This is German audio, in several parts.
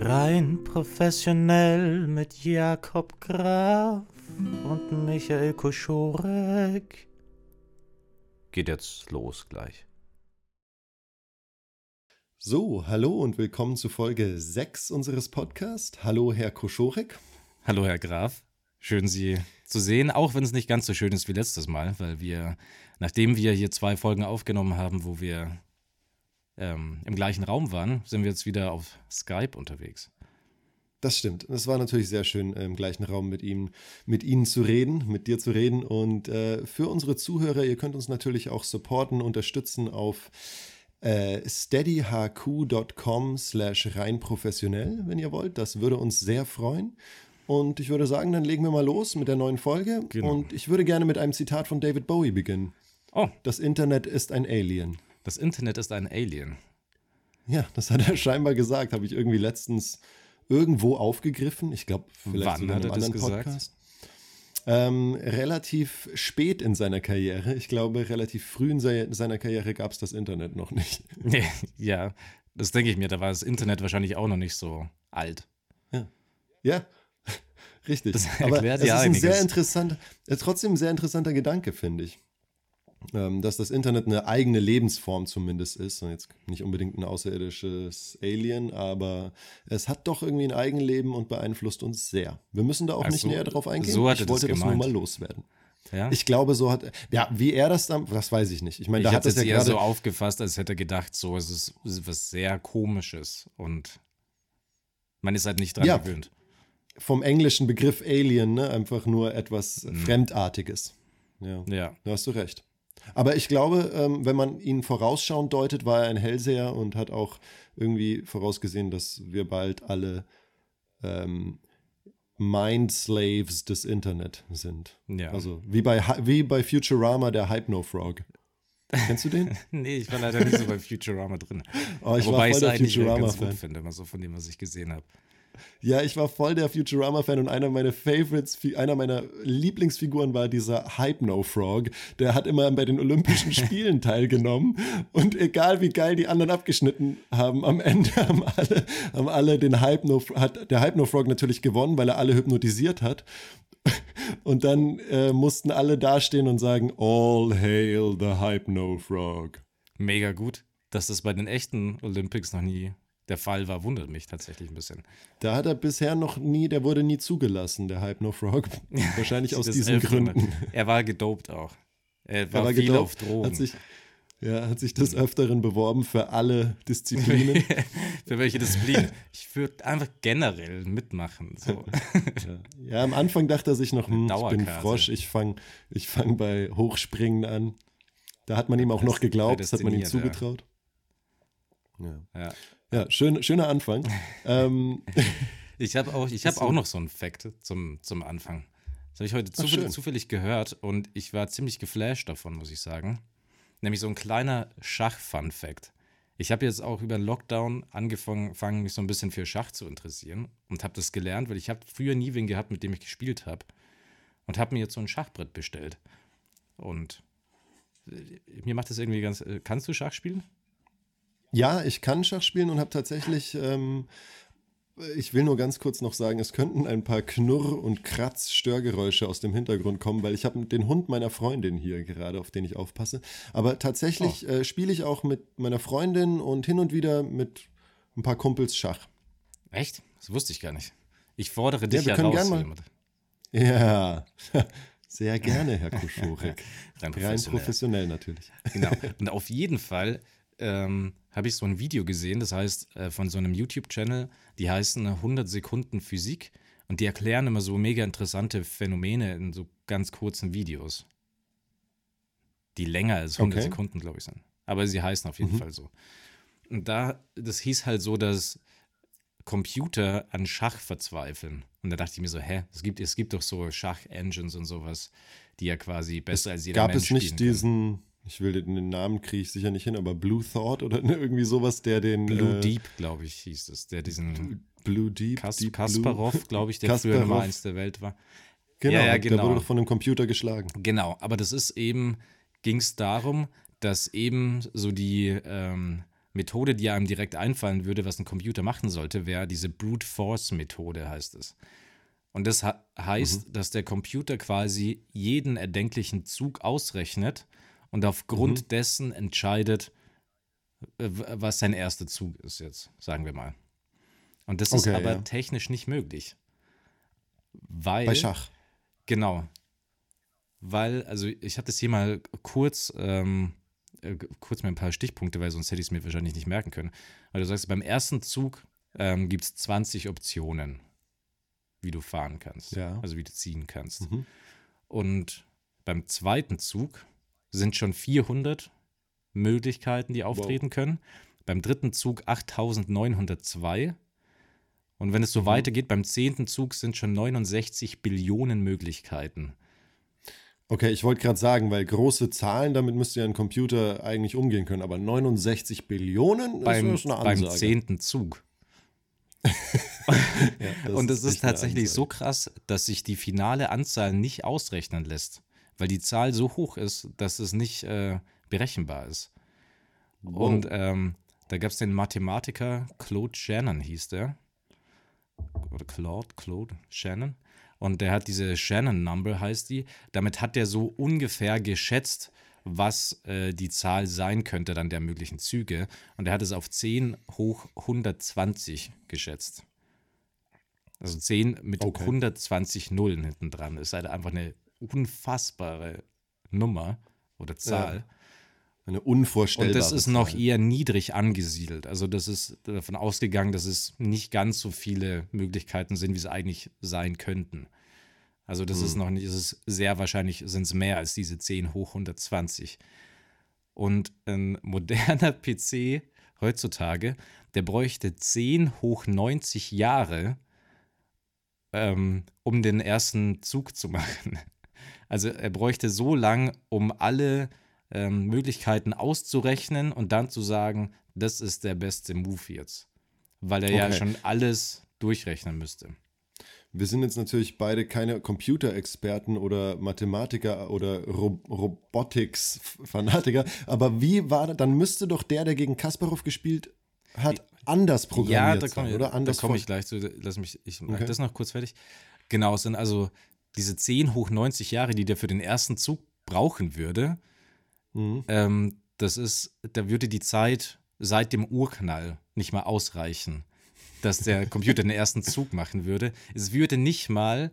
Rein professionell mit Jakob Graf und Michael Koschorek. Geht jetzt los gleich. So, hallo und willkommen zu Folge 6 unseres Podcasts. Hallo, Herr Koschorek. Hallo, Herr Graf. Schön, Sie zu sehen, auch wenn es nicht ganz so schön ist wie letztes Mal, weil wir, nachdem wir hier zwei Folgen aufgenommen haben, wo wir ähm, im gleichen Raum waren, sind wir jetzt wieder auf Skype unterwegs. Das stimmt. Es war natürlich sehr schön, im gleichen Raum mit ihm, mit Ihnen zu reden, mit dir zu reden. Und äh, für unsere Zuhörer, ihr könnt uns natürlich auch supporten, unterstützen auf äh, steadyhq.com slash rein professionell, wenn ihr wollt. Das würde uns sehr freuen. Und ich würde sagen, dann legen wir mal los mit der neuen Folge. Genau. Und ich würde gerne mit einem Zitat von David Bowie beginnen. Oh. Das Internet ist ein Alien. Das Internet ist ein Alien. Ja, das hat er scheinbar gesagt, habe ich irgendwie letztens irgendwo aufgegriffen. Ich glaube, vielleicht Wann in einem anderen Podcast. Ähm, relativ spät in seiner Karriere. Ich glaube, relativ früh in seiner Karriere gab es das Internet noch nicht. ja, das denke ich mir. Da war das Internet wahrscheinlich auch noch nicht so alt. Ja, ja richtig. Das erklärt Aber es ist ein sehr interessanter, trotzdem ein sehr interessanter Gedanke, finde ich dass das Internet eine eigene Lebensform zumindest ist. Und jetzt nicht unbedingt ein außerirdisches Alien, aber es hat doch irgendwie ein Eigenleben und beeinflusst uns sehr. Wir müssen da auch Ach nicht näher drauf eingehen. So ich wollte das, das, nur mal loswerden. Ja? Ich glaube, so hat. Ja, wie er das dann, das weiß ich nicht. Ich meine, da ich hat das ja eher so aufgefasst, als hätte er gedacht, so es ist, es was sehr Komisches und man ist halt nicht dran ja, gewöhnt. Vom englischen Begriff Alien, ne? Einfach nur etwas mhm. Fremdartiges. Ja, ja. Da hast du recht. Aber ich glaube, ähm, wenn man ihn vorausschauend deutet, war er ein Hellseher und hat auch irgendwie vorausgesehen, dass wir bald alle ähm, Mind-Slaves des Internet sind. Ja. Also wie bei, wie bei Futurama der Hypno-Frog. Kennst du den? nee, ich war leider nicht so bei Futurama drin. Oh, ich Wobei war voll der Futurama-Fan. finde, immer so von dem, was ich gesehen habe. Ja, ich war voll der Futurama-Fan und einer meiner Favorites, einer meiner Lieblingsfiguren war dieser Hypno-Frog. Der hat immer bei den Olympischen Spielen teilgenommen und egal wie geil die anderen abgeschnitten haben, am Ende haben alle, haben alle den Hypno, hat der Hypno-Frog natürlich gewonnen, weil er alle hypnotisiert hat. Und dann äh, mussten alle dastehen und sagen, All hail the Hypno-Frog. Mega gut, dass das bei den echten Olympics noch nie der Fall war, wundert mich tatsächlich ein bisschen. Da hat er bisher noch nie, der wurde nie zugelassen, der Hype No Frog. Wahrscheinlich aus diesen Gründen. Er war gedopt auch. Er war, er war viel gedopt, auf Drogen. Hat sich, ja, hat sich des Öfteren beworben für alle Disziplinen. für welche Disziplin? Ich würde einfach generell mitmachen. So. ja. ja. am Anfang dachte er sich noch, hm, ich bin Frosch, ich fange ich fang bei Hochspringen an. Da hat man ihm auch noch geglaubt, das hat man ihm zugetraut. Ja. ja. Ja, schön, schöner Anfang. ähm, ich habe auch, hab auch noch so einen Fact zum, zum Anfang. Das habe ich heute zufällig, zufällig gehört und ich war ziemlich geflasht davon, muss ich sagen. Nämlich so ein kleiner Schach-Fun-Fact. Ich habe jetzt auch über den Lockdown angefangen, mich so ein bisschen für Schach zu interessieren und habe das gelernt, weil ich habe früher nie wen gehabt, mit dem ich gespielt habe und habe mir jetzt so ein Schachbrett bestellt. Und äh, mir macht das irgendwie ganz. Äh, kannst du Schach spielen? Ja, ich kann Schach spielen und habe tatsächlich, ähm, ich will nur ganz kurz noch sagen, es könnten ein paar Knurr- und Kratz-Störgeräusche aus dem Hintergrund kommen, weil ich habe den Hund meiner Freundin hier gerade, auf den ich aufpasse. Aber tatsächlich oh. äh, spiele ich auch mit meiner Freundin und hin und wieder mit ein paar Kumpels Schach. Echt? Das wusste ich gar nicht. Ich fordere dich ja, wir ja raus. Mal, ja, sehr gerne, Herr Kuschurek. Rein professionell. Rein professionell natürlich. Genau. Und auf jeden Fall ähm, habe ich so ein Video gesehen, das heißt äh, von so einem YouTube-Channel, die heißen 100 Sekunden Physik und die erklären immer so mega interessante Phänomene in so ganz kurzen Videos. Die länger als 100 okay. Sekunden, glaube ich, sind. Aber sie heißen auf jeden mhm. Fall so. Und da, das hieß halt so, dass Computer an Schach verzweifeln. Und da dachte ich mir so, hä, es gibt, es gibt doch so Schach-Engines und sowas, die ja quasi besser es als jeder gab Mensch Gab es nicht diesen, ich will den Namen kriege ich sicher nicht hin, aber Blue Thought oder irgendwie sowas, der den. Blue äh, Deep, glaube ich, hieß es, der diesen. Blue Deep. Kas Deep Kasparov, glaube ich, der Kasparov. früher Nummer eins der Welt war. Genau, ja, ja, genau. der wurde doch von einem Computer geschlagen. Genau, aber das ist eben, ging es darum, dass eben so die, ähm, Methode, die einem direkt einfallen würde, was ein Computer machen sollte, wäre diese Brute Force Methode, heißt es. Und das heißt, mhm. dass der Computer quasi jeden erdenklichen Zug ausrechnet und aufgrund mhm. dessen entscheidet, was sein erster Zug ist jetzt, sagen wir mal. Und das okay, ist aber ja. technisch nicht möglich. Weil, Bei Schach. Genau. Weil, also ich habe das hier mal kurz, ähm, äh, kurz mir ein paar Stichpunkte, weil sonst hätte ich es mir wahrscheinlich nicht merken können. Weil du sagst, beim ersten Zug ähm, gibt es 20 Optionen, wie du fahren kannst. Ja. Also wie du ziehen kannst. Mhm. Und beim zweiten Zug sind schon 400 Möglichkeiten, die auftreten wow. können. Beim dritten Zug 8902. Und wenn es so mhm. weitergeht, beim zehnten Zug sind schon 69 Billionen Möglichkeiten. Okay, ich wollte gerade sagen, weil große Zahlen, damit müsste ja ein Computer eigentlich umgehen können, aber 69 Billionen beim, ist eine Ansage. Beim zehnten Zug. ja, und es ist tatsächlich so krass, dass sich die finale Anzahl nicht ausrechnen lässt, weil die Zahl so hoch ist, dass es nicht äh, berechenbar ist. Wow. Und ähm, da gab es den Mathematiker Claude Shannon, hieß der. Oder Claude, Claude Shannon. Und der hat diese Shannon Number, heißt die. Damit hat er so ungefähr geschätzt, was äh, die Zahl sein könnte, dann der möglichen Züge. Und er hat es auf 10 hoch 120 geschätzt. Also 10 mit okay. 120 Nullen hinten dran. Das ist halt einfach eine unfassbare Nummer oder Zahl. Ja. Eine unvorstellbare. Und das ist noch eher niedrig angesiedelt. Also das ist davon ausgegangen, dass es nicht ganz so viele Möglichkeiten sind, wie es eigentlich sein könnten. Also das hm. ist noch nicht, es ist sehr wahrscheinlich sind es mehr als diese 10 hoch 120. Und ein moderner PC heutzutage, der bräuchte 10 hoch 90 Jahre, ähm, um den ersten Zug zu machen. Also er bräuchte so lang, um alle ähm, Möglichkeiten auszurechnen und dann zu sagen, das ist der beste Move jetzt. Weil er okay. ja schon alles durchrechnen müsste. Wir sind jetzt natürlich beide keine Computerexperten oder Mathematiker oder Ro Robotics-Fanatiker, aber wie war das? Dann müsste doch der, der gegen Kasparov gespielt hat, anders programmiert ja, da komm, sein, oder? Anders da komme ich gleich zu. Lass mich, ich mache okay. das noch kurz fertig. Genau, es sind also diese 10 hoch 90 Jahre, die der für den ersten Zug brauchen würde, Mhm. Ähm, das ist, da würde die Zeit seit dem Urknall nicht mal ausreichen, dass der Computer den ersten Zug machen würde. Es würde nicht mal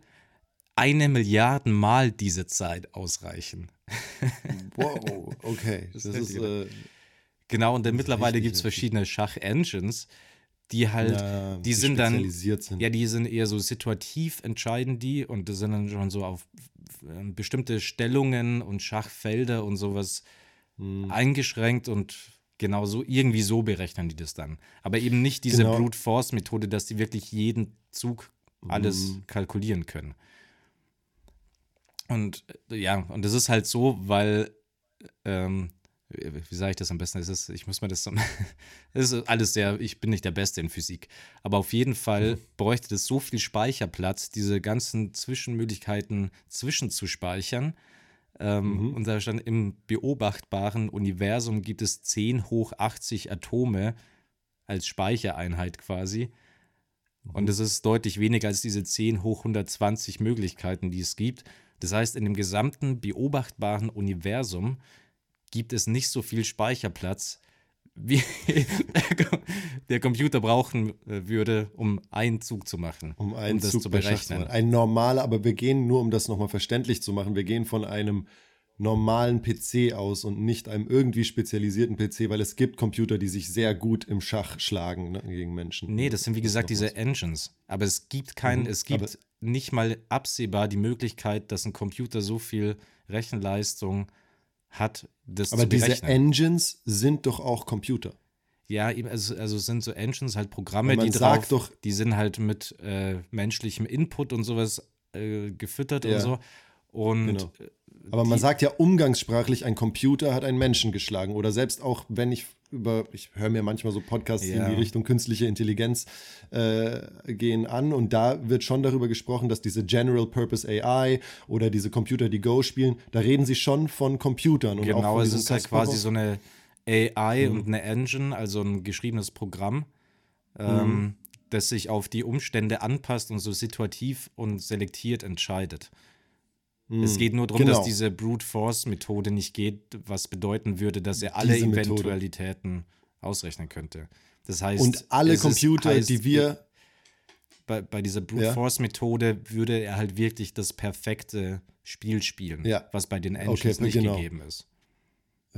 eine Milliarde Mal diese Zeit ausreichen. Wow, okay. Das, das ist, äh, genau, und dann mittlerweile gibt es verschiedene Schach-Engines, die halt, ja, die, die sind dann, sind. ja, die sind eher so situativ entscheiden die und das sind dann schon so auf ähm, bestimmte Stellungen und Schachfelder und sowas hm. eingeschränkt und genau so, irgendwie so berechnen die das dann. Aber eben nicht diese genau. Brute Force Methode, dass die wirklich jeden Zug alles hm. kalkulieren können. Und äh, ja, und das ist halt so, weil ähm, wie sage ich das am besten? Es ist, ich muss mir das es ist alles sehr, ich bin nicht der Beste in Physik. Aber auf jeden Fall mhm. bräuchte das so viel Speicherplatz, diese ganzen Zwischenmöglichkeiten zwischenzuspeichern. Ähm, mhm. Und da stand im beobachtbaren Universum gibt es 10 hoch 80 Atome als Speichereinheit quasi. Mhm. Und das ist deutlich weniger als diese 10 hoch 120 Möglichkeiten, die es gibt. Das heißt, in dem gesamten beobachtbaren Universum gibt es nicht so viel Speicherplatz, wie der Computer brauchen äh, würde, um einen Zug zu machen. Um einen um das Zug zu berechnen. Ein normaler, aber wir gehen nur, um das nochmal verständlich zu machen, wir gehen von einem normalen PC aus und nicht einem irgendwie spezialisierten PC, weil es gibt Computer, die sich sehr gut im Schach schlagen ne, gegen Menschen. Nee, das sind wie gesagt diese Engines. Aber es gibt keinen, mhm, es gibt nicht mal absehbar die Möglichkeit, dass ein Computer so viel Rechenleistung hat, das Aber zu berechnen. diese Engines sind doch auch Computer. Ja, also, also sind so Engines halt Programme, die drauf, doch, die sind halt mit äh, menschlichem Input und sowas äh, gefüttert ja. und so. Und genau. Äh, Aber man sagt ja umgangssprachlich, ein Computer hat einen Menschen geschlagen. Oder selbst auch, wenn ich über, ich höre mir manchmal so Podcasts ja. in die Richtung künstliche Intelligenz äh, gehen an und da wird schon darüber gesprochen, dass diese General Purpose AI oder diese Computer, die Go spielen, da reden sie schon von Computern. Und genau, es ist halt quasi so eine AI mhm. und eine Engine, also ein geschriebenes Programm, ähm, mhm. das sich auf die Umstände anpasst und so situativ und selektiert entscheidet. Mhm. Es geht nur darum, genau. dass diese Brute Force Methode nicht geht, was bedeuten würde, dass er alle diese Eventualitäten Methode. ausrechnen könnte. Das heißt, und alle Computer, heißt, die wir bei, bei dieser Brute ja. Force Methode würde er halt wirklich das perfekte Spiel spielen, ja. was bei den Engines okay, nicht genau. gegeben ist.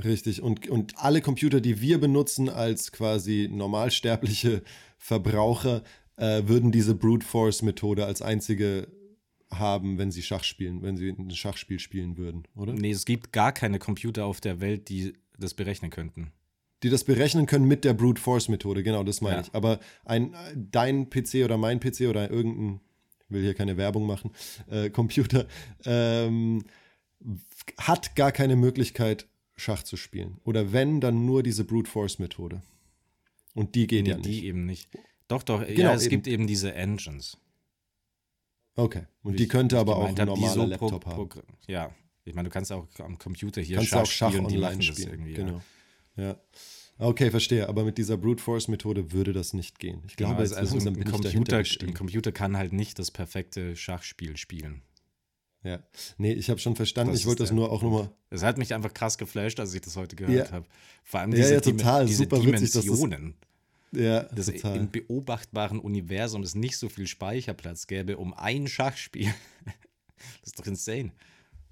Richtig. Und, und alle Computer, die wir benutzen als quasi normalsterbliche Verbraucher, äh, würden diese Brute Force Methode als einzige haben, wenn sie Schach spielen, wenn sie ein Schachspiel spielen würden, oder? Nee, es gibt gar keine Computer auf der Welt, die das berechnen könnten. Die das berechnen können mit der Brute Force Methode, genau, das meine ja. ich. Aber ein, dein PC oder mein PC oder irgendein, ich will hier keine Werbung machen, äh, Computer, ähm, hat gar keine Möglichkeit, Schach zu spielen. Oder wenn, dann nur diese Brute Force Methode. Und die geht nee, ja nicht. Die eben nicht. Doch, doch, genau, ja, es eben. gibt eben diese Engines. Okay. Und die könnte aber auch ein normaler so Laptop pro, pro, haben. Ja. Ich meine, du kannst auch am Computer hier kannst Schach, auch Schach spielen, online spielen. Genau. Ja. ja. Okay, verstehe. Aber mit dieser Brute Force Methode würde das nicht gehen. Ich glaube, genau, also, also ein, Computer, ein Computer kann halt nicht das perfekte Schachspiel spielen. Ja, nee, ich habe schon verstanden. Das ich wollte das nur auch nochmal. Es hat mich einfach krass geflasht, als ich das heute gehört ja. habe. Vor allem diese, ja, ja, total. diese Super Dimensionen. Witzig, ja, dass total. im beobachtbaren Universum es nicht so viel Speicherplatz gäbe, um ein Schachspiel. das ist doch insane.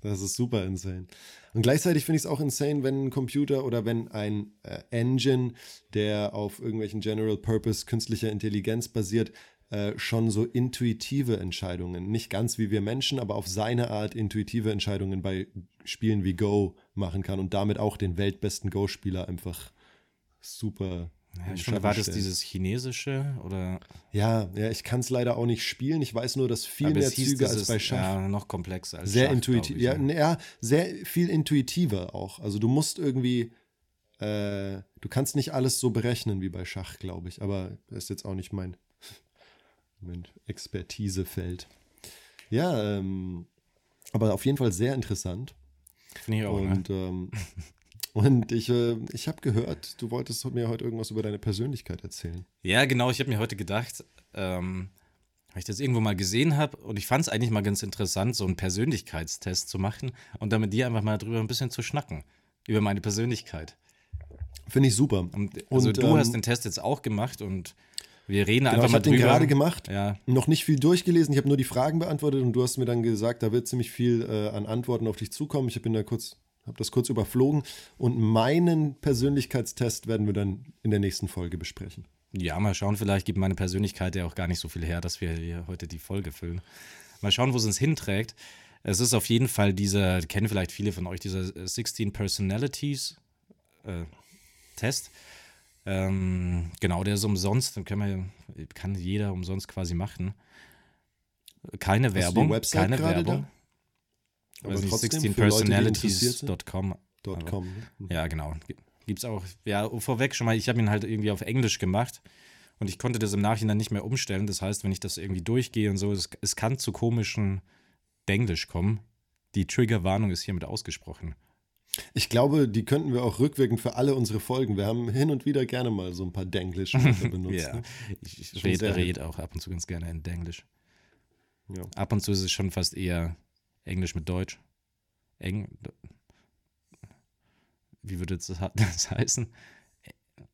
Das ist super insane. Und gleichzeitig finde ich es auch insane, wenn ein Computer oder wenn ein äh, Engine, der auf irgendwelchen General Purpose künstlicher Intelligenz basiert, äh, schon so intuitive Entscheidungen, nicht ganz wie wir Menschen, aber auf seine Art intuitive Entscheidungen bei Spielen wie Go machen kann und damit auch den weltbesten Go-Spieler einfach super ja, schon war das dieses chinesische oder? Ja, ja, ich kann es leider auch nicht spielen. Ich weiß nur, dass viel mehr Züge als bei Schach. Ja, noch komplexer als sehr. Intuitiv, ja, ja, sehr viel intuitiver auch. Also du musst irgendwie, äh, du kannst nicht alles so berechnen wie bei Schach, glaube ich. Aber das ist jetzt auch nicht mein Moment, Expertisefeld. Ja, ähm, aber auf jeden Fall sehr interessant. Finde ich auch. Ne? Und, ne? ähm, und ich, äh, ich habe gehört, du wolltest mir heute irgendwas über deine Persönlichkeit erzählen. Ja, genau. Ich habe mir heute gedacht, ähm, weil ich das irgendwo mal gesehen habe und ich fand es eigentlich mal ganz interessant, so einen Persönlichkeitstest zu machen und dann mit dir einfach mal drüber ein bisschen zu schnacken. Über meine Persönlichkeit. Finde ich super. Und, also und, du ähm, hast den Test jetzt auch gemacht und wir reden genau, einfach mal drüber. Ich habe den gerade gemacht, ja. noch nicht viel durchgelesen. Ich habe nur die Fragen beantwortet und du hast mir dann gesagt, da wird ziemlich viel äh, an Antworten auf dich zukommen. Ich bin da kurz, habe das kurz überflogen und meinen Persönlichkeitstest werden wir dann in der nächsten Folge besprechen. Ja, mal schauen, vielleicht gibt meine Persönlichkeit ja auch gar nicht so viel her, dass wir hier heute die Folge füllen. Mal schauen, wo es uns hinträgt. Es ist auf jeden Fall dieser, kennen vielleicht viele von euch, dieser 16 Personalities äh, Test. Ähm, genau, der ist umsonst, den kann, man, kann jeder umsonst quasi machen. Keine Werbung, keine Werbung. Da? Also 16personalities.com. Ne? Ja, genau. Gibt es auch, ja, vorweg schon mal, ich habe ihn halt irgendwie auf Englisch gemacht und ich konnte das im Nachhinein nicht mehr umstellen. Das heißt, wenn ich das irgendwie durchgehe und so, es, es kann zu komischen Denglisch kommen. Die Triggerwarnung ist hiermit ausgesprochen. Ich glaube, die könnten wir auch rückwirkend für alle unsere Folgen. Wir haben hin und wieder gerne mal so ein paar Denglisch benutzt. ja, ne? ich, ich rede, red auch ab und zu ganz gerne in Denglisch. Ja. Ab und zu ist es schon fast eher Englisch mit Deutsch. Eng. Wie würde das, das heißen?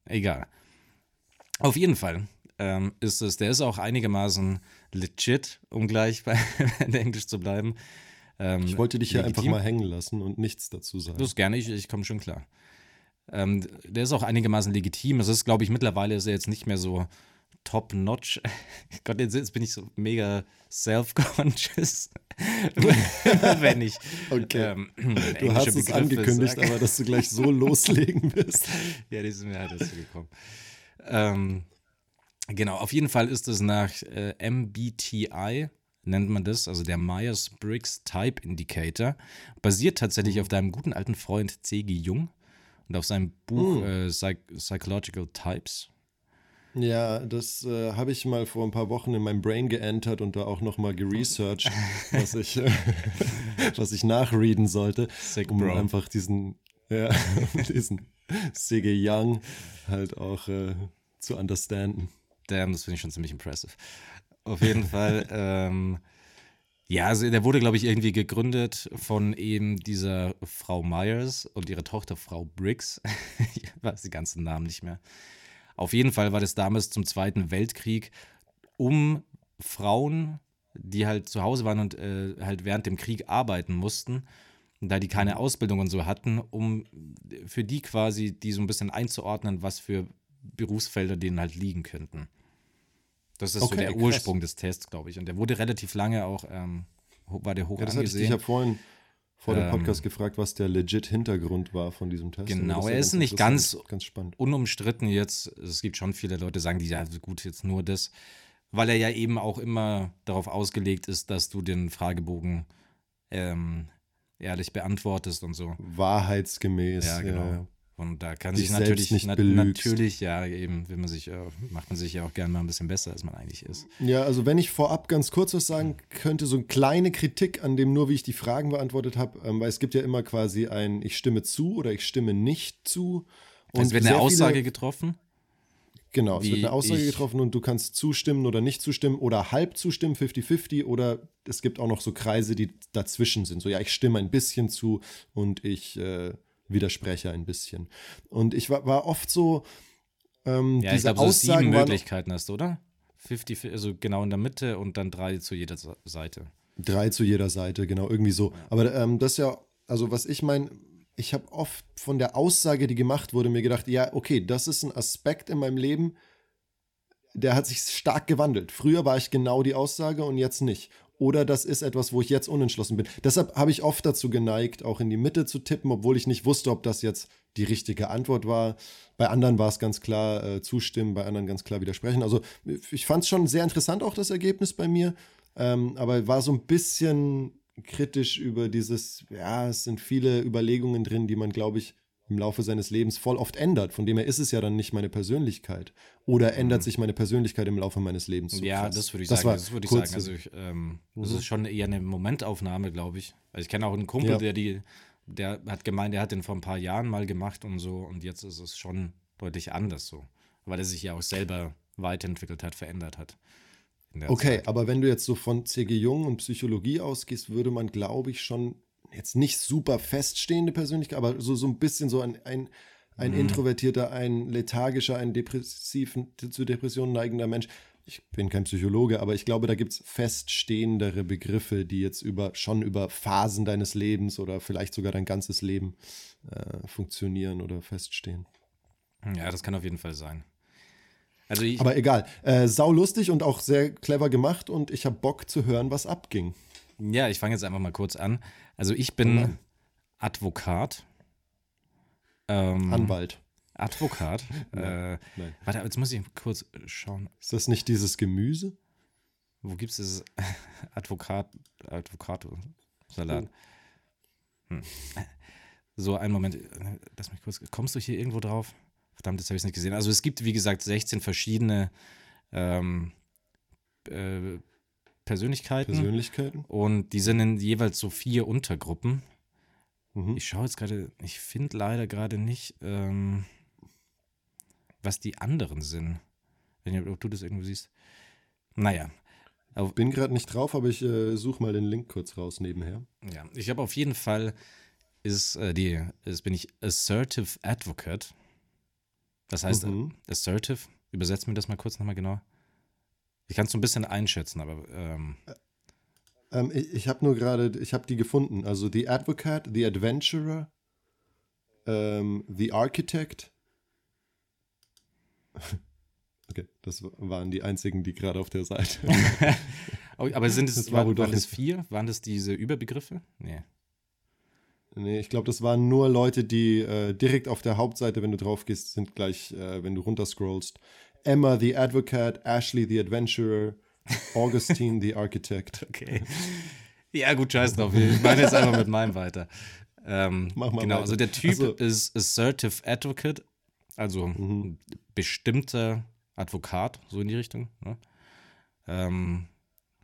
Egal. Auf jeden Fall ähm, ist es, der ist auch einigermaßen legit, um gleich bei Englisch zu bleiben. Ähm, ich wollte dich hier einfach mal hängen lassen und nichts dazu sagen. Das gerne, ich, ich komme schon klar. Ähm, der ist auch einigermaßen legitim. Es ist, glaube ich, mittlerweile ist er jetzt nicht mehr so top-notch. Gott, jetzt, bin ich so mega self-conscious, wenn ich. Okay. Ähm, du hast es angekündigt, aber dass du gleich so loslegen wirst. ja, die sind mir halt dazu gekommen. Ähm, genau, auf jeden Fall ist es nach äh, MBTI nennt man das, also der Myers-Briggs Type Indicator, basiert tatsächlich auf deinem guten alten Freund C.G. Jung und auf seinem Buch mm. äh, Psych Psychological Types. Ja, das äh, habe ich mal vor ein paar Wochen in meinem Brain geentert und da auch nochmal geresearched, was ich, äh, was ich nachreden sollte, Sick, um Bro. einfach diesen Ja, diesen C.G. Young halt auch äh, zu understanden. Damn, das finde ich schon ziemlich impressive. Auf jeden Fall, ähm, ja, also der wurde, glaube ich, irgendwie gegründet von eben dieser Frau Myers und ihrer Tochter Frau Briggs. ich weiß die ganzen Namen nicht mehr. Auf jeden Fall war das damals zum Zweiten Weltkrieg, um Frauen, die halt zu Hause waren und äh, halt während dem Krieg arbeiten mussten, da die keine Ausbildung und so hatten, um für die quasi die so ein bisschen einzuordnen, was für Berufsfelder denen halt liegen könnten. Das ist okay, so der krass. Ursprung des Tests, glaube ich. Und der wurde relativ lange auch, ähm, war der hoch ja, das angesehen. Ich, ich habe vorhin vor dem ähm, Podcast ähm, gefragt, was der legit Hintergrund war von diesem Test. Genau, er ist nicht ganz, ganz spannend. unumstritten jetzt. Es gibt schon viele Leute, die sagen, die ja gut, jetzt nur das, weil er ja eben auch immer darauf ausgelegt ist, dass du den Fragebogen ähm, ehrlich beantwortest und so. Wahrheitsgemäß. Ja, genau. Ja. Und da kann sich natürlich, nicht na, natürlich, ja, eben, will man sich, äh, macht man sich ja auch gerne mal ein bisschen besser, als man eigentlich ist. Ja, also wenn ich vorab ganz kurz was sagen könnte, so eine kleine Kritik an dem nur, wie ich die Fragen beantwortet habe, ähm, weil es gibt ja immer quasi ein, ich stimme zu oder ich stimme nicht zu. Und es wird eine Aussage viele, getroffen? Genau, es wird eine Aussage getroffen und du kannst zustimmen oder nicht zustimmen oder halb zustimmen, 50-50 oder es gibt auch noch so Kreise, die dazwischen sind. So, ja, ich stimme ein bisschen zu und ich äh, widerspreche ein bisschen. Und ich war, war oft so, ähm, ja, diese ich glaube, so sieben Möglichkeiten hast, oder? 50, also genau in der Mitte und dann drei zu jeder Seite. Drei zu jeder Seite, genau, irgendwie so. Ja. Aber ähm, das ja, also was ich meine, ich habe oft von der Aussage, die gemacht wurde, mir gedacht, ja, okay, das ist ein Aspekt in meinem Leben, der hat sich stark gewandelt. Früher war ich genau die Aussage und jetzt nicht. Oder das ist etwas, wo ich jetzt unentschlossen bin. Deshalb habe ich oft dazu geneigt, auch in die Mitte zu tippen, obwohl ich nicht wusste, ob das jetzt die richtige Antwort war. Bei anderen war es ganz klar äh, zustimmen, bei anderen ganz klar widersprechen. Also ich fand es schon sehr interessant, auch das Ergebnis bei mir. Ähm, aber war so ein bisschen kritisch über dieses, ja, es sind viele Überlegungen drin, die man, glaube ich, im Laufe seines Lebens voll oft ändert. Von dem her ist es ja dann nicht meine Persönlichkeit. Oder ändert mhm. sich meine Persönlichkeit im Laufe meines Lebens? So ja, krass. das würde ich das sagen. Das würde ich sagen. Also ich, ähm, mhm. das ist schon eher eine Momentaufnahme, glaube ich. Also ich kenne auch einen Kumpel, ja. der die, der hat gemeint, der hat den vor ein paar Jahren mal gemacht und so. Und jetzt ist es schon deutlich anders so. Weil er sich ja auch selber weiterentwickelt hat, verändert hat. Okay, Zeit. aber wenn du jetzt so von C.G. Jung und Psychologie ausgehst, würde man, glaube ich, schon jetzt nicht super feststehende Persönlichkeit, aber so, so ein bisschen so ein, ein, ein mhm. introvertierter, ein lethargischer, ein depressiv, zu Depressionen neigender Mensch. Ich bin kein Psychologe, aber ich glaube, da gibt es feststehendere Begriffe, die jetzt über, schon über Phasen deines Lebens oder vielleicht sogar dein ganzes Leben äh, funktionieren oder feststehen. Ja, das kann auf jeden Fall sein. Also aber egal. Äh, sau lustig und auch sehr clever gemacht und ich habe Bock zu hören, was abging. Ja, ich fange jetzt einfach mal kurz an. Also ich bin mhm. Advokat. Ähm, Anwalt. Advokat. äh, nein. Warte, jetzt muss ich kurz schauen. Ist das nicht dieses Gemüse? Wo gibt es dieses Advokat, Advocato-Salat? Hm. So, einen Moment, lass mich kurz. Kommst du hier irgendwo drauf? Verdammt, das habe ich nicht gesehen. Also es gibt, wie gesagt, 16 verschiedene ähm, äh, Persönlichkeiten. Persönlichkeiten. Und die sind in jeweils so vier Untergruppen. Mhm. Ich schaue jetzt gerade, ich finde leider gerade nicht, ähm, was die anderen sind. Wenn ob du das irgendwo siehst. Naja. Ich bin gerade nicht drauf, aber ich äh, suche mal den Link kurz raus nebenher. Ja, ich habe auf jeden Fall ist äh, die, ist, bin ich Assertive Advocate. Das heißt, mhm. Assertive, übersetzt mir das mal kurz nochmal genau. Ich kann es so ein bisschen einschätzen, aber. Ähm ähm, ich ich habe nur gerade, ich habe die gefunden. Also The Advocate, The Adventurer, ähm, The Architect. okay, das waren die einzigen, die gerade auf der Seite. Oh, aber sind es, war, waren das vier? Waren das diese Überbegriffe? Nee. Nee, ich glaube, das waren nur Leute, die äh, direkt auf der Hauptseite, wenn du drauf gehst, sind gleich, äh, wenn du runterscrollst, Emma the Advocate, Ashley the Adventurer, Augustine the Architect. Okay. Ja, gut, scheiß drauf. Ich mache jetzt einfach mit meinem weiter. Ähm, Mach mal genau, weiter. also der Typ so. ist Assertive Advocate, also mhm. bestimmter Advokat, so in die Richtung. Ne? Ähm,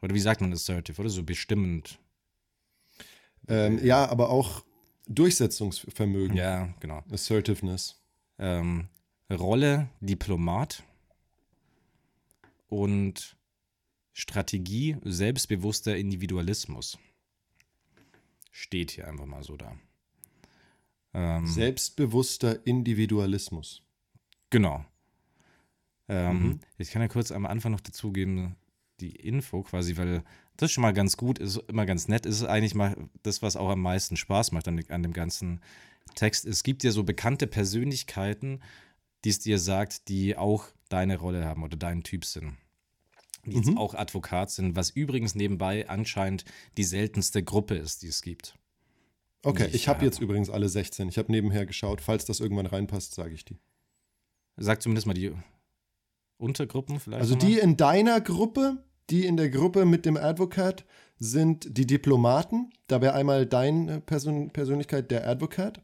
oder wie sagt man Assertive, oder so bestimmend? Ähm, ja, aber auch Durchsetzungsvermögen. Ja, genau. Assertiveness. Ähm, Rolle Diplomat und Strategie selbstbewusster Individualismus. Steht hier einfach mal so da. Ähm, Selbstbewusster Individualismus. Genau. Ähm, mhm. Ich kann ja kurz am Anfang noch dazugeben, die Info quasi, weil das schon mal ganz gut ist, immer ganz nett, ist eigentlich mal das, was auch am meisten Spaß macht an, an dem ganzen Text. Es gibt ja so bekannte Persönlichkeiten, die es dir sagt, die auch deine Rolle haben oder deinen Typ sind. Die mhm. jetzt auch Advokat sind, was übrigens nebenbei anscheinend die seltenste Gruppe ist, die es gibt. Okay, ich, ich habe jetzt übrigens alle 16. Ich habe nebenher geschaut. Falls das irgendwann reinpasst, sage ich die. Sag zumindest mal die Untergruppen vielleicht. Also die in deiner Gruppe, die in der Gruppe mit dem Advocat sind die Diplomaten. Da wäre einmal deine Person Persönlichkeit der Advocat,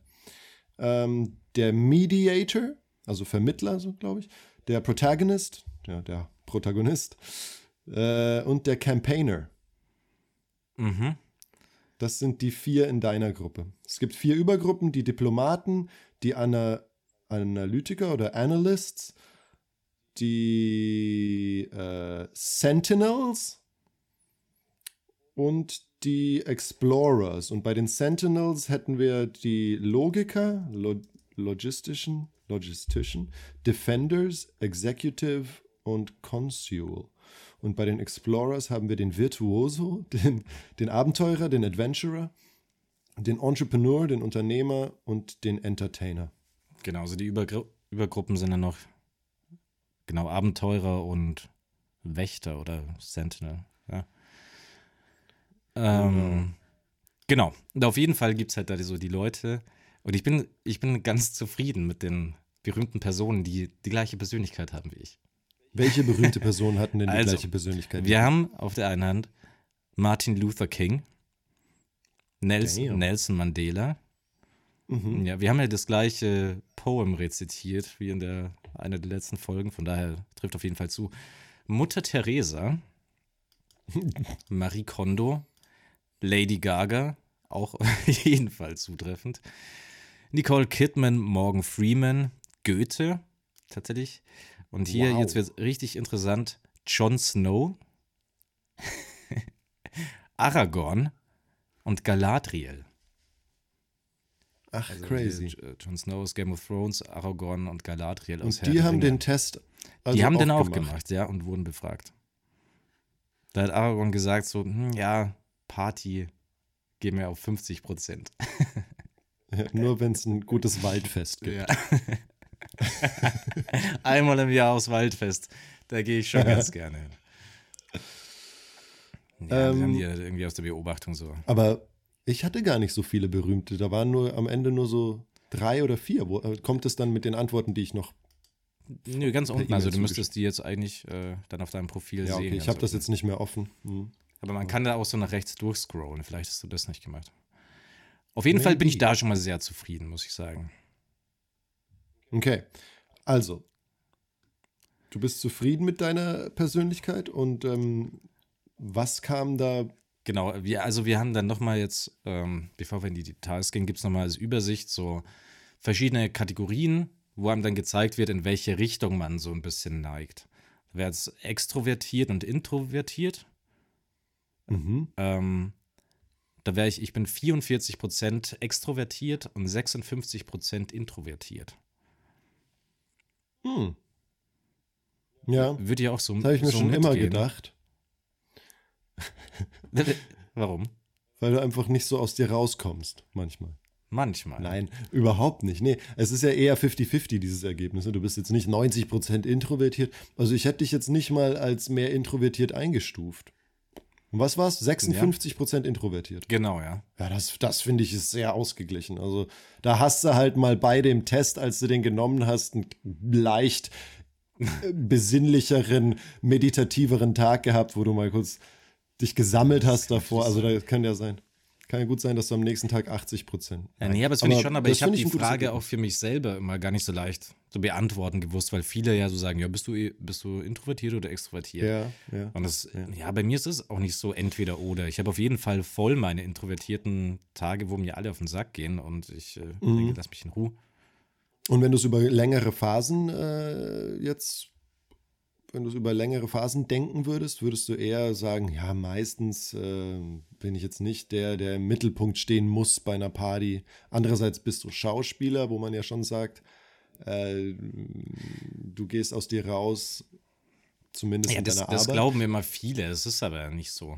ähm, der Mediator, also Vermittler, so glaube ich, der Protagonist, ja, der Protagonist äh, und der Campaigner. Mhm. Das sind die vier in deiner Gruppe. Es gibt vier Übergruppen, die Diplomaten, die Ana Analytiker oder Analysts, die äh, Sentinels und die Explorers. Und bei den Sentinels hätten wir die Logiker, Lo logistischen, logistischen, Defenders, Executive und Consul. Und bei den Explorers haben wir den Virtuoso, den, den Abenteurer, den Adventurer, den Entrepreneur, den Unternehmer und den Entertainer. Genau, also die Übergru Übergruppen sind dann noch genau Abenteurer und Wächter oder Sentinel. Ja. Ähm, genau. Und auf jeden Fall gibt es halt da so die Leute. Und ich bin, ich bin ganz zufrieden mit den berühmten Personen, die die gleiche Persönlichkeit haben wie ich. Welche berühmte Personen hatten denn die also, gleiche Persönlichkeit? Wir haben auf der einen Hand Martin Luther King, Nelson, Nelson Mandela. Mhm. Ja, wir haben ja das gleiche Poem rezitiert wie in der einer der letzten Folgen, von daher trifft auf jeden Fall zu. Mutter Teresa, Marie Kondo, Lady Gaga, auch jedenfalls zutreffend. Nicole Kidman, Morgan Freeman, Goethe, tatsächlich, und hier, wow. jetzt wird es richtig interessant, Jon Snow, Aragorn und Galadriel. Ach, also crazy. Äh, Jon Snow aus Game of Thrones, Aragorn und Galadriel aus und Die haben den Test. Also die haben den auch gemacht. gemacht, ja, und wurden befragt. Da hat Aragorn gesagt: so, hm, ja, Party gehen wir auf 50 Prozent. Nur wenn es ein gutes Waldfest gibt. Ja. Einmal im Jahr aufs Waldfest. Da gehe ich schon ganz gerne hin. Ja, ähm, haben die ja irgendwie aus der Beobachtung so. Aber ich hatte gar nicht so viele berühmte. Da waren nur am Ende nur so drei oder vier. Wo, äh, kommt es dann mit den Antworten, die ich noch. Nö, ganz unten. Also du müsstest die jetzt eigentlich äh, dann auf deinem Profil ja, okay. sehen. Ich habe das jetzt nicht mehr offen. Hm. Aber man kann da auch so nach rechts durchscrollen. Vielleicht hast du das nicht gemacht. Auf jeden Maybe. Fall bin ich da schon mal sehr zufrieden, muss ich sagen. Okay. Also, du bist zufrieden mit deiner Persönlichkeit und ähm, was kam da? Genau, wir, also wir haben dann nochmal jetzt, ähm, bevor wir in die Details gehen, gibt es nochmal als Übersicht so verschiedene Kategorien, wo einem dann gezeigt wird, in welche Richtung man so ein bisschen neigt. Wäre es extrovertiert und introvertiert. Mhm. Ähm, da wäre ich, ich bin 44% extrovertiert und 56% introvertiert. Hm. Ja. Würde ja auch so. Das habe ich mir so schon mitgehen. immer gedacht. Warum? Weil du einfach nicht so aus dir rauskommst, manchmal. Manchmal. Nein, überhaupt nicht. Nee, es ist ja eher 50-50, dieses Ergebnis. Ne? Du bist jetzt nicht 90% introvertiert. Also ich hätte dich jetzt nicht mal als mehr introvertiert eingestuft. Und was war's? 56 Prozent ja. introvertiert. Genau, ja. Ja, das, das finde ich ist sehr ausgeglichen. Also da hast du halt mal bei dem Test, als du den genommen hast, einen leicht äh, besinnlicheren, meditativeren Tag gehabt, wo du mal kurz dich gesammelt hast davor. Also da kann ja sein. Kann ja gut sein, dass du am nächsten Tag 80 Prozent. Ja, nee, aber das finde ich schon, aber ich habe die Frage auch für mich selber immer gar nicht so leicht zu beantworten gewusst, weil viele ja so sagen, ja, bist du, bist du introvertiert oder extrovertiert? Ja, ja. Und das, ja. ja, bei mir ist es auch nicht so entweder oder. Ich habe auf jeden Fall voll meine introvertierten Tage, wo mir alle auf den Sack gehen und ich äh, mhm. denke, lass mich in Ruhe. Und wenn du es über längere Phasen äh, jetzt wenn du es über längere Phasen denken würdest, würdest du eher sagen, ja, meistens äh, bin ich jetzt nicht der, der im Mittelpunkt stehen muss bei einer Party. Andererseits bist du Schauspieler, wo man ja schon sagt, äh, du gehst aus dir raus, zumindest ja, in das, deiner das Arbeit. Das glauben immer viele, es ist aber nicht so.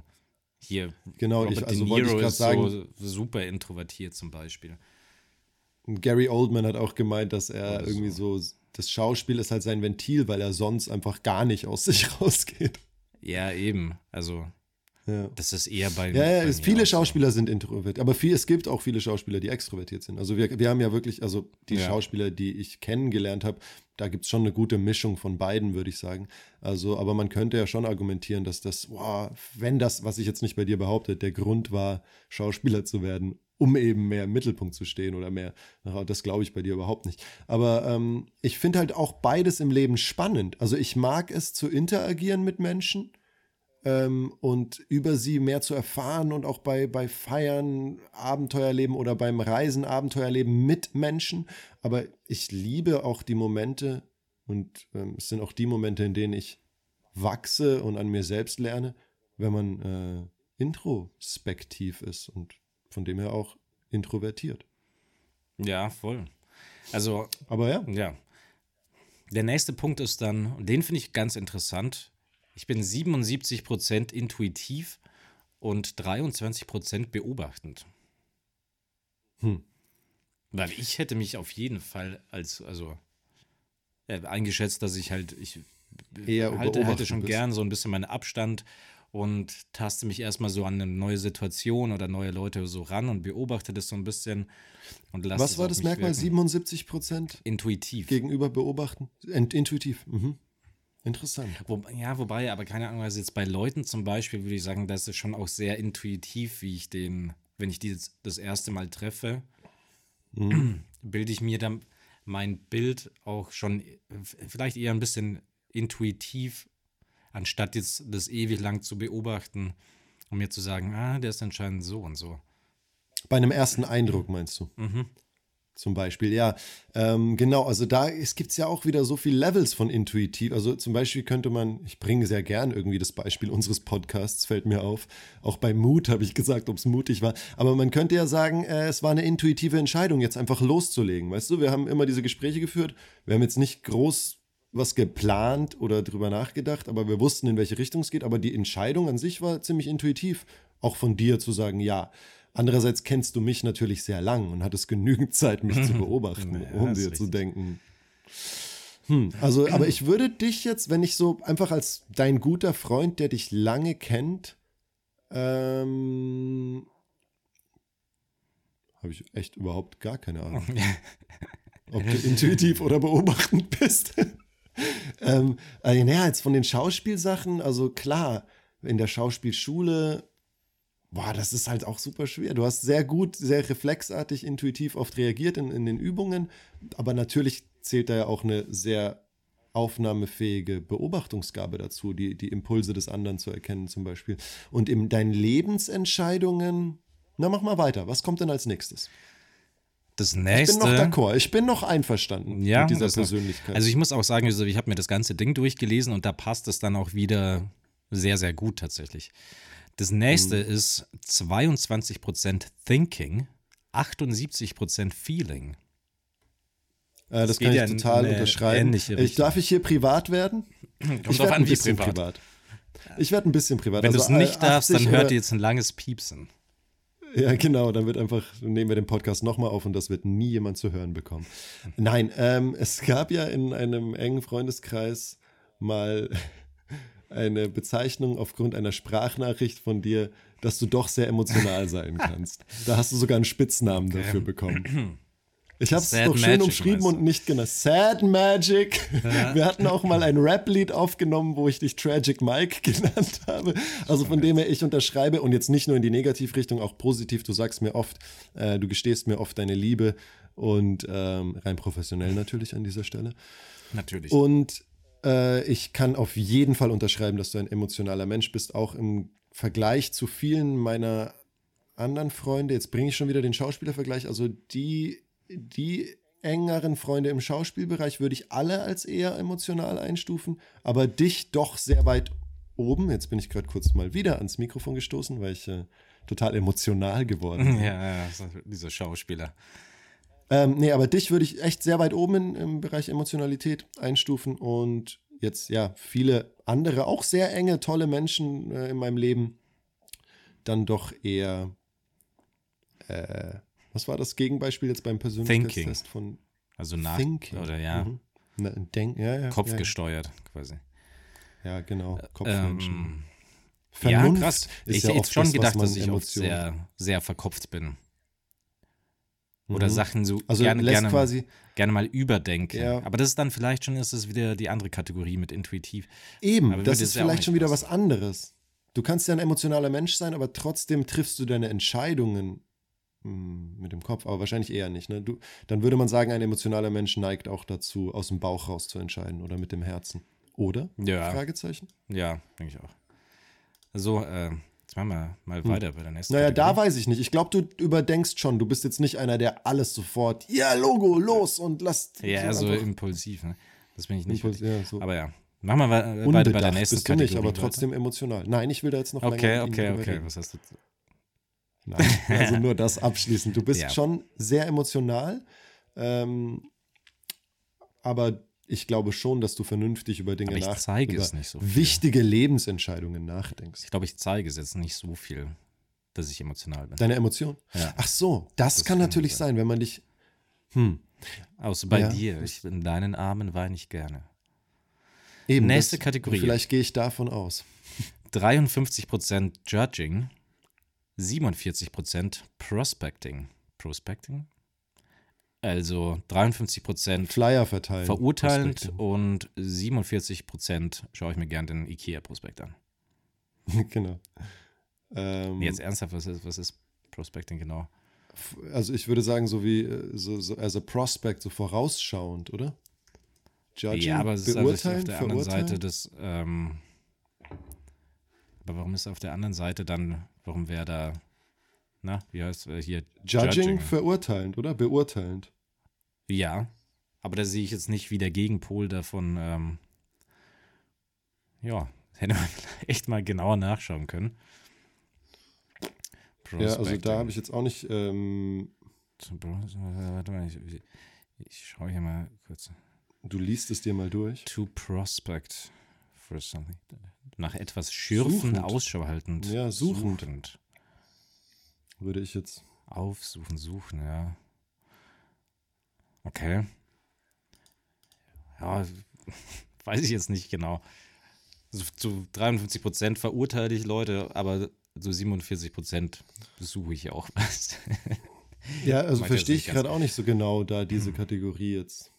Hier, genau, Robert ich, also De Niro ich ist sagen, so super introvertiert zum Beispiel. Gary Oldman hat auch gemeint, dass er irgendwie so. so, das Schauspiel ist halt sein Ventil, weil er sonst einfach gar nicht aus sich rausgeht. Ja, eben. Also, ja. das ist eher bei. Ja, ja bei viele Schauspieler so. sind introvertiert, aber viel, es gibt auch viele Schauspieler, die extrovertiert sind. Also, wir, wir haben ja wirklich, also die ja. Schauspieler, die ich kennengelernt habe, da gibt es schon eine gute Mischung von beiden, würde ich sagen. Also, aber man könnte ja schon argumentieren, dass das, wow, wenn das, was ich jetzt nicht bei dir behaupte, der Grund war, Schauspieler zu werden um eben mehr im Mittelpunkt zu stehen oder mehr. Das glaube ich bei dir überhaupt nicht. Aber ähm, ich finde halt auch beides im Leben spannend. Also ich mag es zu interagieren mit Menschen ähm, und über sie mehr zu erfahren und auch bei, bei Feiern, Abenteuerleben oder beim Reisen, Abenteuerleben mit Menschen. Aber ich liebe auch die Momente und ähm, es sind auch die Momente, in denen ich wachse und an mir selbst lerne, wenn man äh, introspektiv ist und von dem her auch introvertiert. Ja, voll. Also, aber ja. Ja. Der nächste Punkt ist dann, und den finde ich ganz interessant. Ich bin 77% intuitiv und 23% beobachtend. Hm. Weil ich hätte mich auf jeden Fall als, also äh, eingeschätzt, dass ich halt, ich Eher halte, halte schon bist. gern so ein bisschen meinen Abstand und taste mich erstmal so an eine neue Situation oder neue Leute so ran und beobachte das so ein bisschen. Und lasse Was war das Merkmal? Wirken. 77 Prozent? Intuitiv. Gegenüber beobachten? Intuitiv. Mhm. Interessant. Wo, ja, wobei, aber keine Ahnung, also jetzt bei Leuten zum Beispiel würde ich sagen, das ist schon auch sehr intuitiv, wie ich den, wenn ich die das, das erste Mal treffe, mhm. bilde ich mir dann mein Bild auch schon vielleicht eher ein bisschen intuitiv anstatt jetzt das ewig lang zu beobachten und mir zu sagen, ah, der ist anscheinend so und so. Bei einem ersten Eindruck meinst du? Mhm. Zum Beispiel, ja. Ähm, genau, also da gibt es ja auch wieder so viele Levels von intuitiv. Also zum Beispiel könnte man, ich bringe sehr gern irgendwie das Beispiel unseres Podcasts, fällt mir auf. Auch bei Mut habe ich gesagt, ob es mutig war. Aber man könnte ja sagen, äh, es war eine intuitive Entscheidung, jetzt einfach loszulegen. Weißt du, wir haben immer diese Gespräche geführt. Wir haben jetzt nicht groß was geplant oder drüber nachgedacht, aber wir wussten, in welche Richtung es geht. Aber die Entscheidung an sich war ziemlich intuitiv, auch von dir zu sagen, ja. Andererseits kennst du mich natürlich sehr lang und hattest genügend Zeit, mich zu beobachten, ja, um dir zu denken. Hm, also, aber ich würde dich jetzt, wenn ich so einfach als dein guter Freund, der dich lange kennt, ähm, habe ich echt überhaupt gar keine Ahnung. ob du intuitiv oder beobachtend bist ähm, äh, naja, jetzt von den Schauspielsachen, also klar, in der Schauspielschule, boah, das ist halt auch super schwer. Du hast sehr gut, sehr reflexartig, intuitiv oft reagiert in, in den Übungen, aber natürlich zählt da ja auch eine sehr aufnahmefähige Beobachtungsgabe dazu, die, die Impulse des anderen zu erkennen zum Beispiel. Und in deinen Lebensentscheidungen, na mach mal weiter, was kommt denn als nächstes? Das nächste. Ich bin noch d'accord, ich bin noch einverstanden ja, mit dieser Persönlichkeit. Also ich muss auch sagen, also ich habe mir das ganze Ding durchgelesen und da passt es dann auch wieder sehr, sehr gut tatsächlich. Das nächste mhm. ist 22% Thinking, 78% Feeling. Äh, das, das kann ich total unterschreiben. Ich, darf ich hier privat werden? Kommt ich werde ein bisschen privat. privat. Ich werde ein bisschen privat. Wenn also, du es nicht darfst, dann hört ihr jetzt ein langes Piepsen. Ja, genau, dann wird einfach, nehmen wir den Podcast nochmal auf und das wird nie jemand zu hören bekommen. Nein, ähm, es gab ja in einem engen Freundeskreis mal eine Bezeichnung aufgrund einer Sprachnachricht von dir, dass du doch sehr emotional sein kannst. Da hast du sogar einen Spitznamen dafür bekommen. Ich habe es doch schön umschrieben und nicht genannt. Sad Magic. Ja. Wir hatten auch mal ein Rap-Lied aufgenommen, wo ich dich Tragic Mike genannt habe. Also von dem her, ich unterschreibe und jetzt nicht nur in die Negativrichtung, auch positiv. Du sagst mir oft, äh, du gestehst mir oft deine Liebe und ähm, rein professionell natürlich an dieser Stelle. Natürlich. Und äh, ich kann auf jeden Fall unterschreiben, dass du ein emotionaler Mensch bist, auch im Vergleich zu vielen meiner anderen Freunde. Jetzt bringe ich schon wieder den Schauspielervergleich. Also die die engeren Freunde im Schauspielbereich würde ich alle als eher emotional einstufen, aber dich doch sehr weit oben. Jetzt bin ich gerade kurz mal wieder ans Mikrofon gestoßen, weil ich äh, total emotional geworden bin. Ja, ja, dieser Schauspieler. Ähm, nee, aber dich würde ich echt sehr weit oben in, im Bereich Emotionalität einstufen und jetzt, ja, viele andere, auch sehr enge, tolle Menschen äh, in meinem Leben, dann doch eher äh, was war das Gegenbeispiel jetzt beim Persönlichkeitstest von Also nach Thinking. oder ja. Mhm. Na, denk, ja, ja Kopfgesteuert ja. quasi. Ja, genau. Kopfmenschen. Ähm, ja, krass. ich ja hätte schon das, gedacht, dass ich oft sehr, sehr verkopft bin. Oder mhm. Sachen so also gerne, gerne, quasi, gerne mal überdenke. Ja. Aber das ist dann vielleicht schon, ist es wieder die andere Kategorie mit intuitiv. Eben, aber das ist vielleicht schon wieder was anderes. Du kannst ja ein emotionaler Mensch sein, aber trotzdem triffst du deine Entscheidungen mit dem Kopf, aber wahrscheinlich eher nicht. Ne? Du, dann würde man sagen, ein emotionaler Mensch neigt auch dazu, aus dem Bauch raus zu entscheiden oder mit dem Herzen. Oder? Ja. Fragezeichen? Ja, denke ich auch. So, äh, jetzt machen wir mal hm. weiter bei der nächsten. Naja, Kategorie. da weiß ich nicht. Ich glaube, du überdenkst schon. Du bist jetzt nicht einer, der alles sofort, ja, Logo, los und lass. Ja, so, so impulsiv. Ne? Das bin ich nicht. Impuls, ja, so. Aber ja. Machen wir bei, bei der nächsten bist du nicht, aber trotzdem emotional. Nein, ich will da jetzt noch Okay, okay, okay. Was hast du? Nein, also nur das abschließend. Du bist ja. schon sehr emotional, ähm, aber ich glaube schon, dass du vernünftig über Dinge nachdenkst. Ich zeige es nicht so viel. Wichtige Lebensentscheidungen nachdenkst. Ich glaube, ich zeige es jetzt nicht so viel, dass ich emotional bin. Deine Emotion? Ja. Ach so, das, das kann, natürlich sein. sein, wenn man dich. Hm. Außer bei ja. dir. Ich, in deinen Armen weine ich gerne. Eben. Nächste das, Kategorie. Vielleicht gehe ich davon aus. 53% Judging 47% Prospecting. Prospecting? Also 53% Flyer verteilen. Verurteilend und 47% schaue ich mir gerne den IKEA-Prospekt an. genau. Ähm, Jetzt ernsthaft, was ist, was ist Prospecting genau? Also ich würde sagen, so wie äh, so, so as a Prospect, so vorausschauend, oder? Judging, ja, aber es ist also auf der anderen Seite des. Ähm, aber warum ist auf der anderen Seite dann Warum wäre da, na, wie heißt äh, hier? Judging, Judging verurteilend, oder? Beurteilend. Ja, aber da sehe ich jetzt nicht wie der Gegenpol davon, ähm, ja, hätte man echt mal genauer nachschauen können. Ja, also da habe ich jetzt auch nicht. Ähm, Warte mal, ich, ich schaue hier mal kurz. Du liest es dir mal durch. To prospect for something. Nach etwas schürfen, suchend. Ausschau haltend. Ja, suchend. suchend. Würde ich jetzt. Aufsuchen, suchen, ja. Okay. Ja, weiß ich jetzt nicht genau. So, zu 53 Prozent verurteile ich Leute, aber zu 47 Prozent suche ich auch was. Ja, also verstehe ich gerade auch nicht so genau da diese Kategorie jetzt.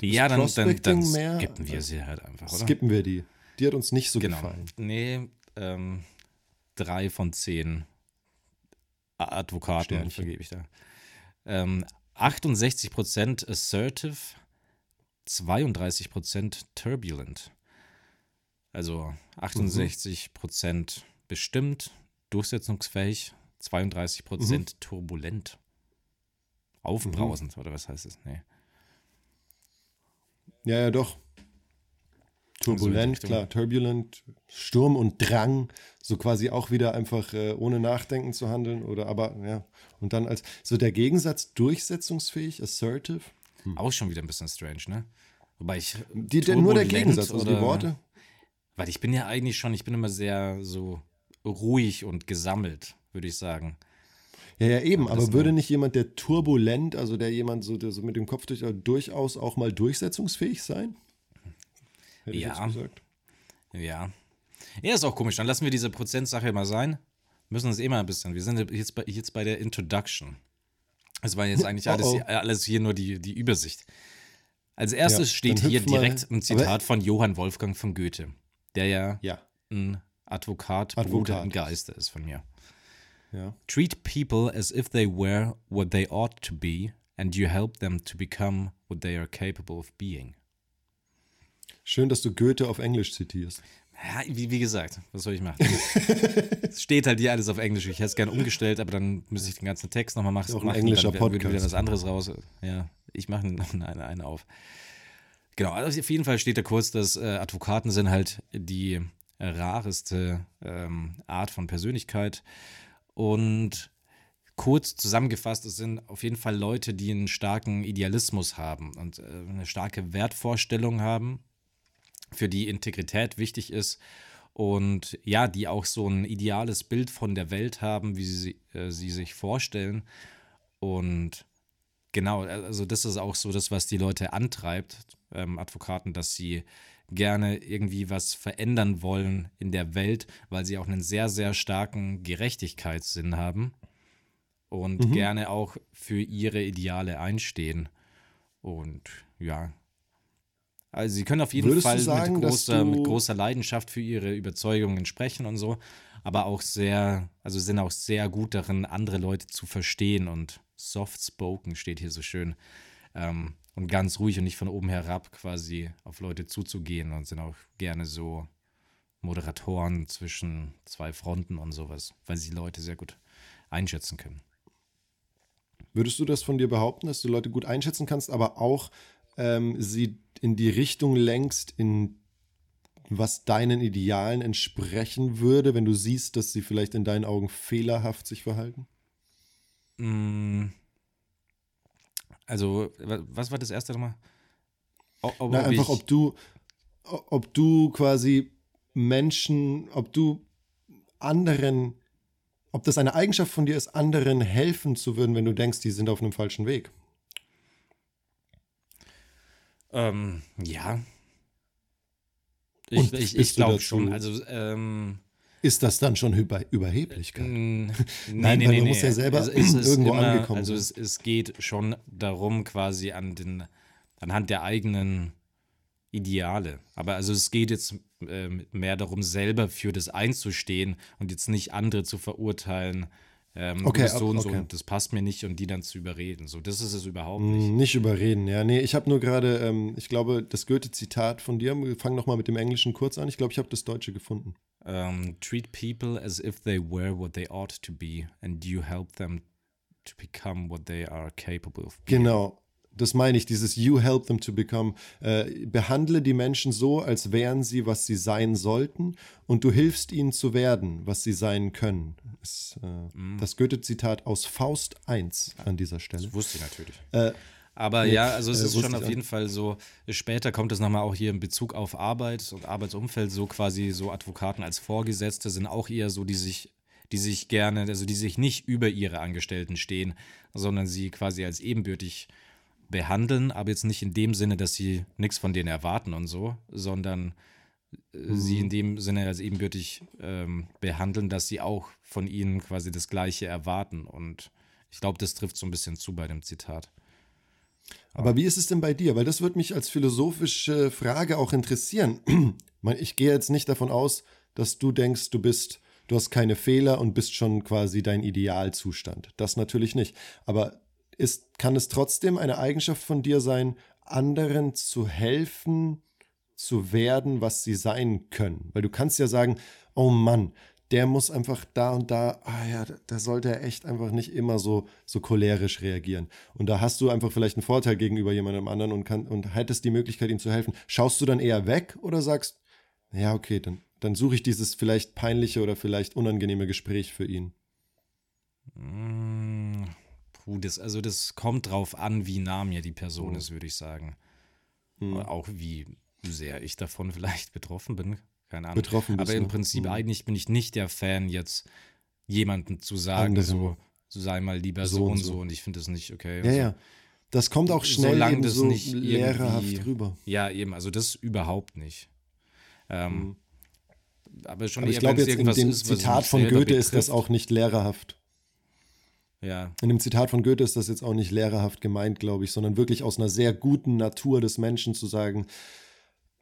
Ja, dann, dann, dann skippen wir sie halt einfach, oder? Skippen wir die. Die hat uns nicht so genau. gefallen. Nee, ähm, drei von zehn Advokaten vergebe ich da. Ähm, 68% assertive, 32% turbulent. Also 68% mhm. bestimmt, durchsetzungsfähig, 32% mhm. turbulent. Aufbrausend, mhm. oder was heißt es? Nee. Ja, ja, doch. Turbulent, so klar, turbulent, Sturm und Drang, so quasi auch wieder einfach äh, ohne Nachdenken zu handeln oder aber, ja. Und dann als, so der Gegensatz durchsetzungsfähig, assertive. Hm. Auch schon wieder ein bisschen strange, ne? Wobei ich. Die, der, nur der Gegensatz, also die Worte. Weil ich bin ja eigentlich schon, ich bin immer sehr so ruhig und gesammelt, würde ich sagen. Ja, ja, eben, aber, aber würde nicht jemand, der turbulent, also der jemand so, der so mit dem Kopf durch, durchaus auch mal durchsetzungsfähig sein? Hätte ja. ich jetzt gesagt. Ja. Ja, ist auch komisch. Dann lassen wir diese Prozentsache mal sein. Müssen uns eh mal ein bisschen. Wir sind jetzt bei, jetzt bei der Introduction. Das war jetzt eigentlich alles, oh oh. alles hier nur die, die Übersicht. Als erstes ja, steht hier direkt ein Zitat von Johann Wolfgang von Goethe, der ja, ja. ein Advokat, Advokat, Bruder im Geiste ist von mir. Ja. Treat people as if they were what they ought to be and you help them to become what they are capable of being. Schön, dass du Goethe auf Englisch zitierst. Ja, wie, wie gesagt, was soll ich machen? es steht halt hier alles auf Englisch. Ich hätte es gerne umgestellt, aber dann müsste ich den ganzen Text nochmal machen. Auch ein englischer dann Podcast. wieder was anderes raus. Ja, ich mache noch eine, eine auf. Genau, also auf jeden Fall steht da kurz, dass äh, Advokaten sind halt die äh, rareste ähm, Art von Persönlichkeit. Und kurz zusammengefasst, es sind auf jeden Fall Leute, die einen starken Idealismus haben und äh, eine starke Wertvorstellung haben für die Integrität wichtig ist und ja, die auch so ein ideales Bild von der Welt haben, wie sie äh, sie sich vorstellen. Und genau, also das ist auch so das, was die Leute antreibt, ähm, Advokaten, dass sie gerne irgendwie was verändern wollen in der Welt, weil sie auch einen sehr, sehr starken Gerechtigkeitssinn haben und mhm. gerne auch für ihre Ideale einstehen. Und ja, also sie können auf jeden Würdest Fall sagen, mit, großer, mit großer Leidenschaft für ihre Überzeugungen sprechen und so, aber auch sehr, also sind auch sehr gut darin, andere Leute zu verstehen und soft spoken steht hier so schön. Ähm, und ganz ruhig und nicht von oben herab quasi auf Leute zuzugehen und sind auch gerne so Moderatoren zwischen zwei Fronten und sowas, weil sie Leute sehr gut einschätzen können. Würdest du das von dir behaupten, dass du Leute gut einschätzen kannst, aber auch ähm, sie in die Richtung lenkst, in was deinen Idealen entsprechen würde, wenn du siehst, dass sie vielleicht in deinen Augen fehlerhaft sich verhalten? Mm. Also, was war das erste nochmal? Ob, Na, einfach, ob du, ob du quasi Menschen, ob du anderen, ob das eine Eigenschaft von dir ist, anderen helfen zu würden, wenn du denkst, die sind auf einem falschen Weg. Ähm, ja. Ich, ich, ich glaube schon. Also, ähm, ist das dann schon Über Überheblichkeit? Nein, nein, nee, nee, man muss ja selber es, es irgendwo immer, angekommen Also es, es, geht schon darum, quasi an den, anhand der eigenen Ideale. Aber also es geht jetzt äh, mehr darum, selber für das einzustehen und jetzt nicht andere zu verurteilen, ähm, okay, so und okay. so und das passt mir nicht und die dann zu überreden. So, das ist es überhaupt nicht. Nicht überreden, ja. Nee, ich habe nur gerade, ähm, ich glaube, das Goethe-Zitat von dir, wir fangen nochmal mit dem Englischen kurz an. Ich glaube, ich habe das Deutsche gefunden. Um, ähm, treat people as if they were what they ought to be and you help them to become what they are capable of being. Genau, das meine ich, dieses You help them to become. Äh, behandle die Menschen so, als wären sie, was sie sein sollten, und du hilfst ihnen zu werden, was sie sein können. Ist, äh, mm. Das Goethe-Zitat aus Faust 1 an dieser Stelle. Das wusste ich natürlich. Äh, aber nee, ja, also es äh, ist schon auf jeden Fall so, später kommt es nochmal auch hier in Bezug auf Arbeit und Arbeitsumfeld, so quasi so Advokaten als Vorgesetzte sind auch eher so, die sich, die sich gerne, also die sich nicht über ihre Angestellten stehen, sondern sie quasi als ebenbürtig behandeln, aber jetzt nicht in dem Sinne, dass sie nichts von denen erwarten und so, sondern äh, mhm. sie in dem Sinne als ebenbürtig ähm, behandeln, dass sie auch von ihnen quasi das Gleiche erwarten. Und ich glaube, das trifft so ein bisschen zu bei dem Zitat. Aber wie ist es denn bei dir? Weil das würde mich als philosophische Frage auch interessieren. Ich gehe jetzt nicht davon aus, dass du denkst, du bist, du hast keine Fehler und bist schon quasi dein Idealzustand. Das natürlich nicht. Aber ist, kann es trotzdem eine Eigenschaft von dir sein, anderen zu helfen, zu werden, was sie sein können? Weil du kannst ja sagen, oh Mann, der muss einfach da und da, ah ja, da sollte er echt einfach nicht immer so, so cholerisch reagieren. Und da hast du einfach vielleicht einen Vorteil gegenüber jemandem anderen und, kann, und hättest die Möglichkeit, ihm zu helfen. Schaust du dann eher weg oder sagst, ja, okay, dann, dann suche ich dieses vielleicht peinliche oder vielleicht unangenehme Gespräch für ihn? Puh, das, also das kommt drauf an, wie nah mir die Person mhm. ist, würde ich sagen. Mhm. Auch wie sehr ich davon vielleicht betroffen bin. Keine Ahnung. Betroffen bist, Aber im Prinzip mhm. eigentlich bin ich nicht der Fan, jetzt jemanden zu sagen, so, so sei mal lieber so, so und so. Und ich finde das nicht okay. Ja, also, ja. Das kommt auch schnell solange das so nicht lehrerhaft rüber. Ja, eben. Also das überhaupt nicht. Ähm, mhm. aber schon aber ich glaube jetzt in dem ist, Zitat von Goethe ist das auch nicht lehrerhaft. Ja. In dem Zitat von Goethe ist das jetzt auch nicht lehrerhaft gemeint, glaube ich, sondern wirklich aus einer sehr guten Natur des Menschen zu sagen,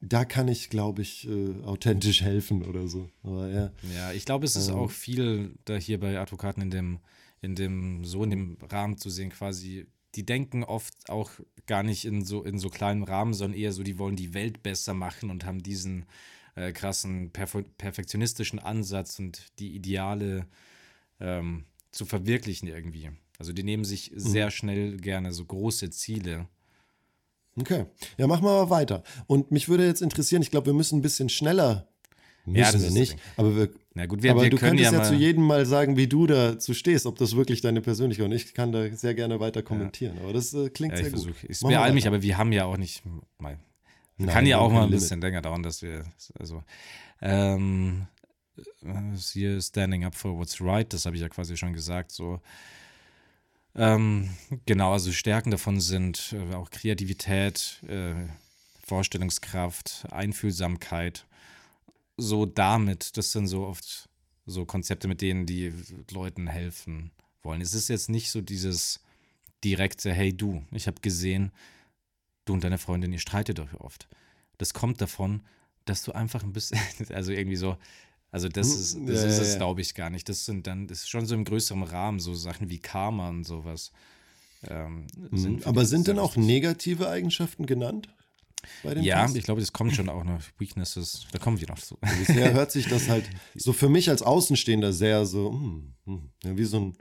da kann ich, glaube ich, äh, authentisch helfen oder so. Aber ja. Ja, ich glaube, es ist ähm, auch viel da hier bei Advokaten in dem, in dem, so in dem Rahmen zu sehen, quasi, die denken oft auch gar nicht in so, in so kleinen Rahmen, sondern eher so, die wollen die Welt besser machen und haben diesen äh, krassen perfe perfektionistischen Ansatz und die Ideale ähm, zu verwirklichen irgendwie. Also die nehmen sich mhm. sehr schnell gerne so große Ziele. Okay, ja, machen wir mal weiter. Und mich würde jetzt interessieren, ich glaube, wir müssen ein bisschen schneller. Müssen ja, das wir nicht. Aber, wir, Na gut, wir, aber wir du könntest ja, ja zu jedem mal sagen, wie du dazu stehst, ob das wirklich deine persönliche und ich kann da sehr gerne weiter kommentieren. Ja. Aber das äh, klingt ja, sehr gut. Ich beeile mich, aber wir haben ja auch nicht. Mal, Nein, kann ja auch mal ein bisschen länger dauern, dass wir. Also, ähm, hier Standing Up for What's Right, das habe ich ja quasi schon gesagt, so. Ähm, genau, also Stärken davon sind äh, auch Kreativität, äh, Vorstellungskraft, Einfühlsamkeit. So damit, das sind so oft so Konzepte, mit denen die Leuten helfen wollen. Es ist jetzt nicht so dieses direkte, hey du, ich habe gesehen, du und deine Freundin, ihr streitet euch oft. Das kommt davon, dass du einfach ein bisschen, also irgendwie so, also das hm, ist, das ja, ist es, ja. glaube ich, gar nicht. Das sind dann, das ist schon so im größeren Rahmen, so Sachen wie Karma und sowas. Ähm, hm, sind Aber sind denn auch negative Eigenschaften genannt? ja, Tests? ich glaube, das kommt schon auch noch. Weaknesses, da kommen wir noch zu. Bisher hört sich das halt so für mich als Außenstehender sehr so, hm, hm, wie so ein,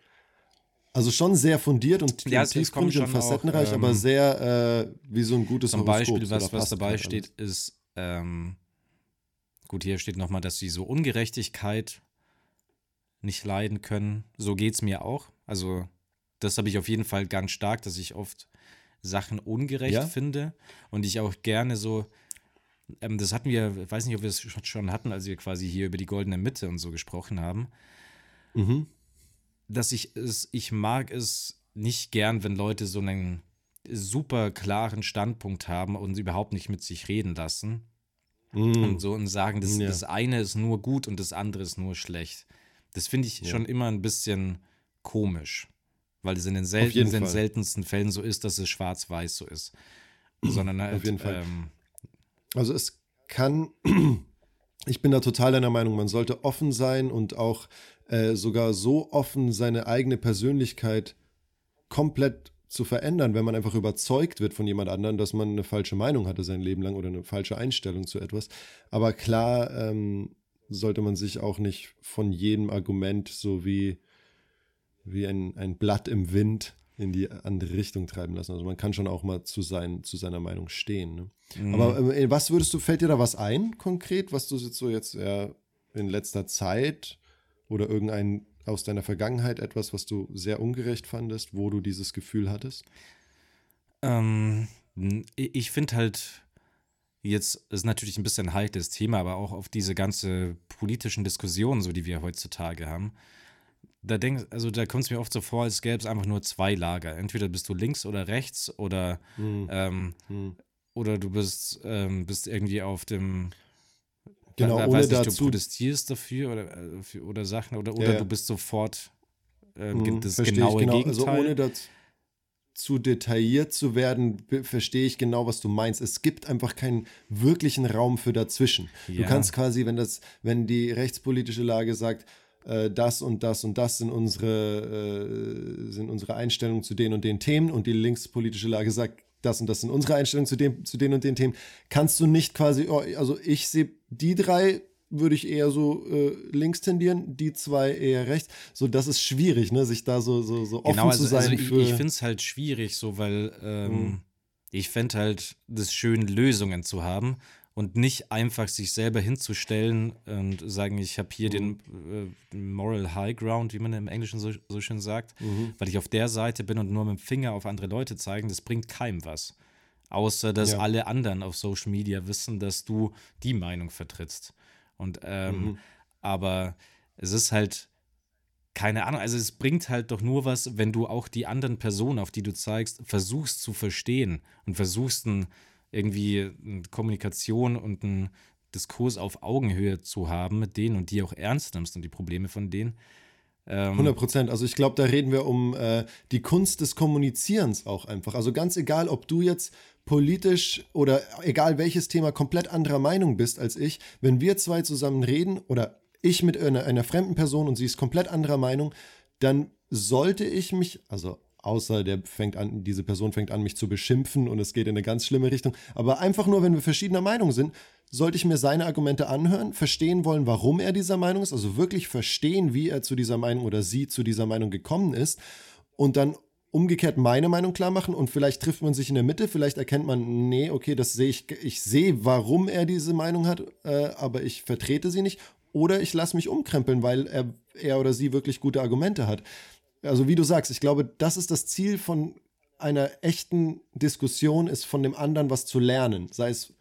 also schon sehr fundiert und ja, tiefgründig und facettenreich, auch, ähm, aber sehr äh, wie so ein gutes Zum Beispiel, was, was dabei steht, ist, ähm, Gut, hier steht nochmal, dass sie so Ungerechtigkeit nicht leiden können. So geht es mir auch. Also, das habe ich auf jeden Fall ganz stark, dass ich oft Sachen ungerecht ja? finde und ich auch gerne so. Ähm, das hatten wir, ich weiß nicht, ob wir es schon hatten, als wir quasi hier über die goldene Mitte und so gesprochen haben. Mhm. Dass ich es, ich mag es nicht gern, wenn Leute so einen super klaren Standpunkt haben und überhaupt nicht mit sich reden lassen. Mm. Und so und sagen, das, ja. das eine ist nur gut und das andere ist nur schlecht. Das finde ich ja. schon immer ein bisschen komisch. Weil es in den, selten, in den seltensten Fällen so ist, dass es schwarz-weiß so ist. Sondern halt, Auf jeden Fall. Ähm, also es kann, ich bin da total deiner Meinung, man sollte offen sein und auch äh, sogar so offen seine eigene Persönlichkeit komplett zu verändern, wenn man einfach überzeugt wird von jemand anderem, dass man eine falsche Meinung hatte sein Leben lang oder eine falsche Einstellung zu etwas. Aber klar ähm, sollte man sich auch nicht von jedem Argument so wie, wie ein, ein Blatt im Wind in die andere Richtung treiben lassen. Also man kann schon auch mal zu, sein, zu seiner Meinung stehen. Ne? Mhm. Aber äh, was würdest du, fällt dir da was ein konkret, was du jetzt so jetzt ja, in letzter Zeit oder irgendein aus deiner Vergangenheit etwas, was du sehr ungerecht fandest, wo du dieses Gefühl hattest? Ähm, ich finde halt, jetzt ist natürlich ein bisschen ein heikles Thema, aber auch auf diese ganze politischen Diskussionen, so die wir heutzutage haben, da denk, also da kommt es mir oft so vor, als gäbe es einfach nur zwei Lager. Entweder bist du links oder rechts oder, hm. Ähm, hm. oder du bist, ähm, bist irgendwie auf dem Genau, da, ohne nicht, dazu. Du protestierst dafür oder, äh, für, oder Sachen oder, oder ja, du bist sofort äh, mhm, das genaue genau. Gegenteil. Also ohne dazu zu detailliert zu werden, verstehe ich genau, was du meinst. Es gibt einfach keinen wirklichen Raum für dazwischen. Ja. Du kannst quasi, wenn das, wenn die rechtspolitische Lage sagt, äh, das und das und das sind unsere, äh, sind unsere Einstellungen zu den und den Themen und die linkspolitische Lage sagt, das und das sind unsere Einstellungen zu, dem, zu den und den Themen, kannst du nicht quasi, oh, also ich sehe die drei würde ich eher so äh, links tendieren, die zwei eher rechts. So, das ist schwierig, ne, sich da so, so, so offen genau, also, zu sein. Also ich, ich finde es halt schwierig, so, weil ähm, mhm. ich fände halt das schön, Lösungen zu haben und nicht einfach sich selber hinzustellen und sagen, ich habe hier mhm. den äh, Moral High Ground, wie man im Englischen so, so schön sagt, mhm. weil ich auf der Seite bin und nur mit dem Finger auf andere Leute zeigen, das bringt keinem was. Außer dass ja. alle anderen auf Social Media wissen, dass du die Meinung vertrittst. Und ähm, mhm. aber es ist halt keine Ahnung, also es bringt halt doch nur was, wenn du auch die anderen Personen, auf die du zeigst, versuchst zu verstehen und versuchst ein irgendwie eine Kommunikation und einen Diskurs auf Augenhöhe zu haben mit denen und die auch ernst nimmst und die Probleme von denen. Ähm, 100 Prozent. Also ich glaube, da reden wir um äh, die Kunst des Kommunizierens auch einfach. Also ganz egal, ob du jetzt politisch oder egal welches Thema komplett anderer Meinung bist als ich, wenn wir zwei zusammen reden oder ich mit einer, einer fremden Person und sie ist komplett anderer Meinung, dann sollte ich mich, also außer der fängt an, diese Person fängt an, mich zu beschimpfen und es geht in eine ganz schlimme Richtung. Aber einfach nur, wenn wir verschiedener Meinung sind, sollte ich mir seine Argumente anhören, verstehen wollen, warum er dieser Meinung ist, also wirklich verstehen, wie er zu dieser Meinung oder sie zu dieser Meinung gekommen ist und dann umgekehrt meine Meinung klar machen und vielleicht trifft man sich in der Mitte, vielleicht erkennt man, nee, okay, das sehe ich, ich sehe, warum er diese Meinung hat, äh, aber ich vertrete sie nicht oder ich lasse mich umkrempeln, weil er, er oder sie wirklich gute Argumente hat. Also wie du sagst, ich glaube, das ist das Ziel von einer echten Diskussion, ist von dem anderen was zu lernen. Sei es,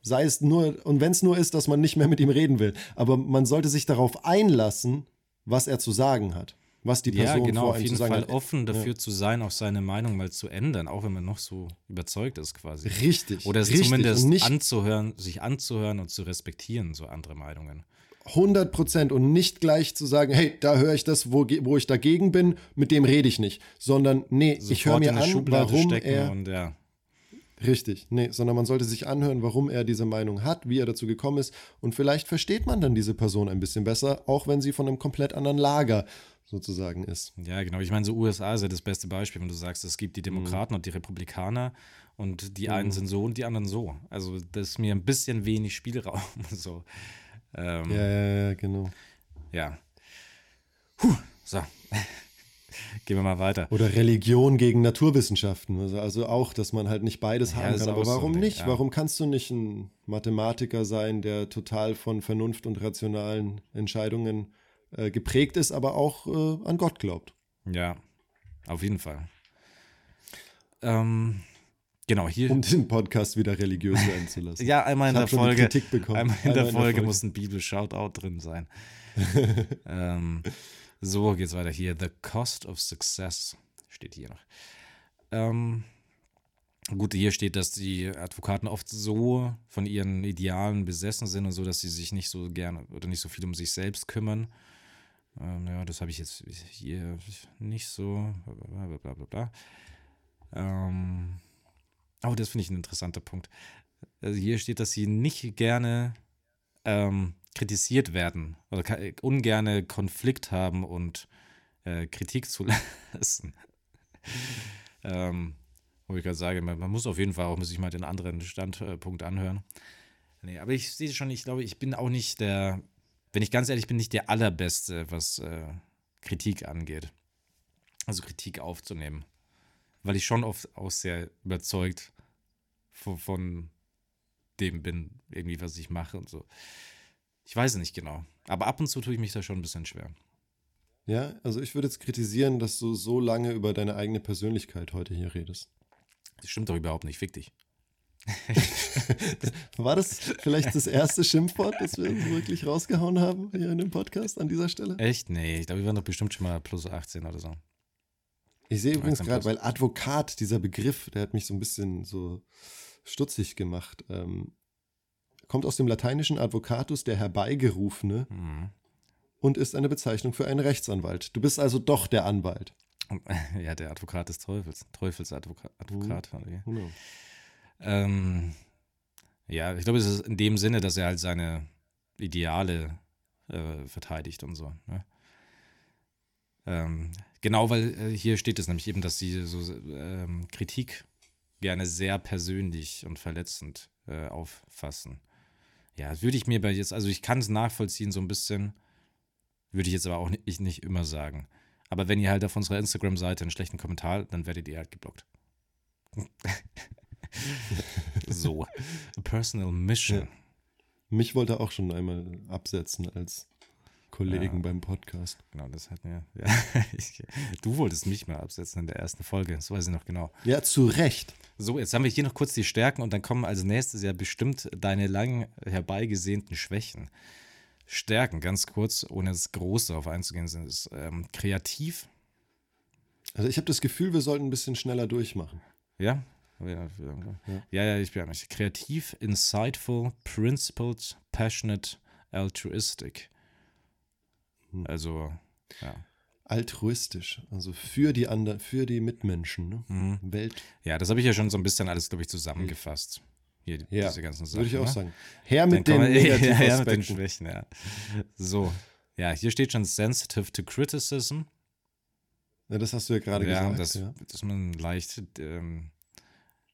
sei es nur, und wenn es nur ist, dass man nicht mehr mit ihm reden will. Aber man sollte sich darauf einlassen, was er zu sagen hat. Was die Person ja, genau, vor auf jeden Fall offen dafür ja. zu sein, auch seine Meinung mal zu ändern, auch wenn man noch so überzeugt ist quasi. Richtig. Oder es richtig. zumindest anzuhören, sich anzuhören und zu respektieren, so andere Meinungen. 100 Prozent und nicht gleich zu sagen, hey, da höre ich das, wo, wo ich dagegen bin, mit dem rede ich nicht, sondern nee, Sofort ich höre mir an, Schublade warum er und, ja. Richtig, nee, sondern man sollte sich anhören, warum er diese Meinung hat, wie er dazu gekommen ist und vielleicht versteht man dann diese Person ein bisschen besser, auch wenn sie von einem komplett anderen Lager sozusagen ist. Ja, genau. Ich meine, so USA ist ja das beste Beispiel, wenn du sagst, es gibt die Demokraten mhm. und die Republikaner und die einen mhm. sind so und die anderen so. Also das ist mir ein bisschen wenig Spielraum. So. Ähm, ja, ja, ja, genau. Ja. Puh, so. Gehen wir mal weiter. Oder Religion gegen Naturwissenschaften. Also, also auch, dass man halt nicht beides ja, haben kann. Aber warum so nicht? Ja. Warum kannst du nicht ein Mathematiker sein, der total von Vernunft und rationalen Entscheidungen äh, geprägt ist, aber auch äh, an Gott glaubt? Ja, auf jeden Fall. Ähm, Genau, hier. Um den Podcast wieder religiös werden zu lassen. ja, einmal in der Folge. Einmal in, der, Folge muss ein Bibel-Shoutout drin sein. ähm, so geht's weiter hier. The Cost of Success steht hier noch. Ähm, gut, hier steht, dass die Advokaten oft so von ihren Idealen besessen sind und so, dass sie sich nicht so gerne oder nicht so viel um sich selbst kümmern. Ähm, ja, das habe ich jetzt hier nicht so. Bla bla bla bla. Ähm, Oh, das finde ich ein interessanter Punkt. Also hier steht, dass sie nicht gerne ähm, kritisiert werden oder ungerne Konflikt haben und äh, Kritik zulassen. ähm, wo ich gerade sage, man, man, muss auf jeden Fall auch sich mal den anderen Standpunkt anhören. Nee, aber ich sehe schon, ich glaube, ich bin auch nicht der, wenn ich ganz ehrlich bin, nicht der Allerbeste, was äh, Kritik angeht. Also Kritik aufzunehmen weil ich schon oft auch sehr überzeugt von, von dem bin, irgendwie, was ich mache und so. Ich weiß es nicht genau. Aber ab und zu tue ich mich da schon ein bisschen schwer. Ja, also ich würde jetzt kritisieren, dass du so lange über deine eigene Persönlichkeit heute hier redest. Das stimmt doch überhaupt nicht. Fick dich. War das vielleicht das erste Schimpfwort, das wir wirklich rausgehauen haben hier in dem Podcast an dieser Stelle? Echt? Nee, ich glaube, wir waren doch bestimmt schon mal plus 18 oder so. Ich sehe übrigens gerade, weil Advokat, dieser Begriff, der hat mich so ein bisschen so stutzig gemacht. Ähm, kommt aus dem lateinischen Advocatus, der Herbeigerufene, mhm. und ist eine Bezeichnung für einen Rechtsanwalt. Du bist also doch der Anwalt. Ja, der Advokat des Teufels. Teufelsadvokat. Mhm. Genau. Ähm, ja, ich glaube, es ist in dem Sinne, dass er halt seine Ideale äh, verteidigt und so. Ne? Ähm, genau, weil äh, hier steht es nämlich eben, dass sie so ähm, Kritik gerne sehr persönlich und verletzend äh, auffassen. Ja, würde ich mir bei jetzt, also ich kann es nachvollziehen so ein bisschen, würde ich jetzt aber auch nicht, ich nicht immer sagen. Aber wenn ihr halt auf unserer Instagram-Seite einen schlechten Kommentar, dann werdet ihr halt geblockt. so. A personal mission. Ja. Mich wollte er auch schon einmal absetzen als Kollegen ja. beim Podcast. Genau, das hat mir. Ja, ich, du wolltest mich mal absetzen in der ersten Folge, das weiß ich noch genau. Ja, zu Recht. So, jetzt haben wir hier noch kurz die Stärken und dann kommen als nächstes ja bestimmt deine lang herbeigesehnten Schwächen. Stärken, ganz kurz, ohne das Große darauf einzugehen, sind es ähm, kreativ. Also ich habe das Gefühl, wir sollten ein bisschen schneller durchmachen. Ja? Ja, ja, ja, ja ich bin nicht. Kreativ, insightful, principled, passionate, altruistic. Hm. Also, ja. altruistisch, also für die anderen, für die Mitmenschen, ne? Mhm. Welt. Ja, das habe ich ja schon so ein bisschen alles, glaube ich, zusammengefasst. Hier, Ja, diese ganzen Sachen. Würde ich auch ne? sagen. Her mit Dann den wir- ja, ja, mit den. Schwächen, ja. So. Ja, hier steht schon sensitive to criticism. Ja, das hast du ja gerade ja, gesagt. das, ja. dass man leicht, ähm,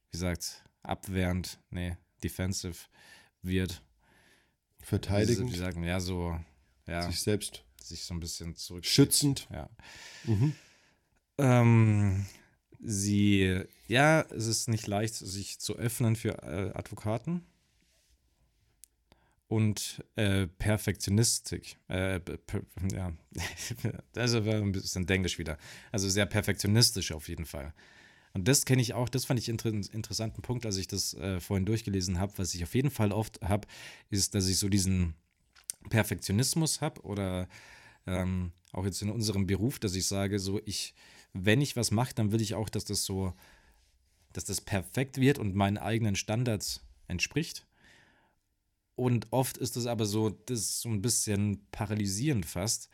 wie gesagt, abwehrend, nee, defensive wird. Verteidigend, Wie sagen, ja, so, ja, sich selbst sich so ein bisschen zurück. schützend. Ja. Mhm. Ähm, sie, ja, es ist nicht leicht, sich zu öffnen für äh, Advokaten. Und äh, Perfektionistik. Äh, per, ja, also war ein bisschen Englisch wieder. Also sehr perfektionistisch auf jeden Fall. Und das kenne ich auch, das fand ich inter interessanten Punkt, als ich das äh, vorhin durchgelesen habe. Was ich auf jeden Fall oft habe, ist, dass ich so diesen Perfektionismus habe oder ähm, auch jetzt in unserem Beruf, dass ich sage, so ich, wenn ich was mache, dann will ich auch, dass das so, dass das perfekt wird und meinen eigenen Standards entspricht. Und oft ist es aber so, das ist so ein bisschen paralysierend fast,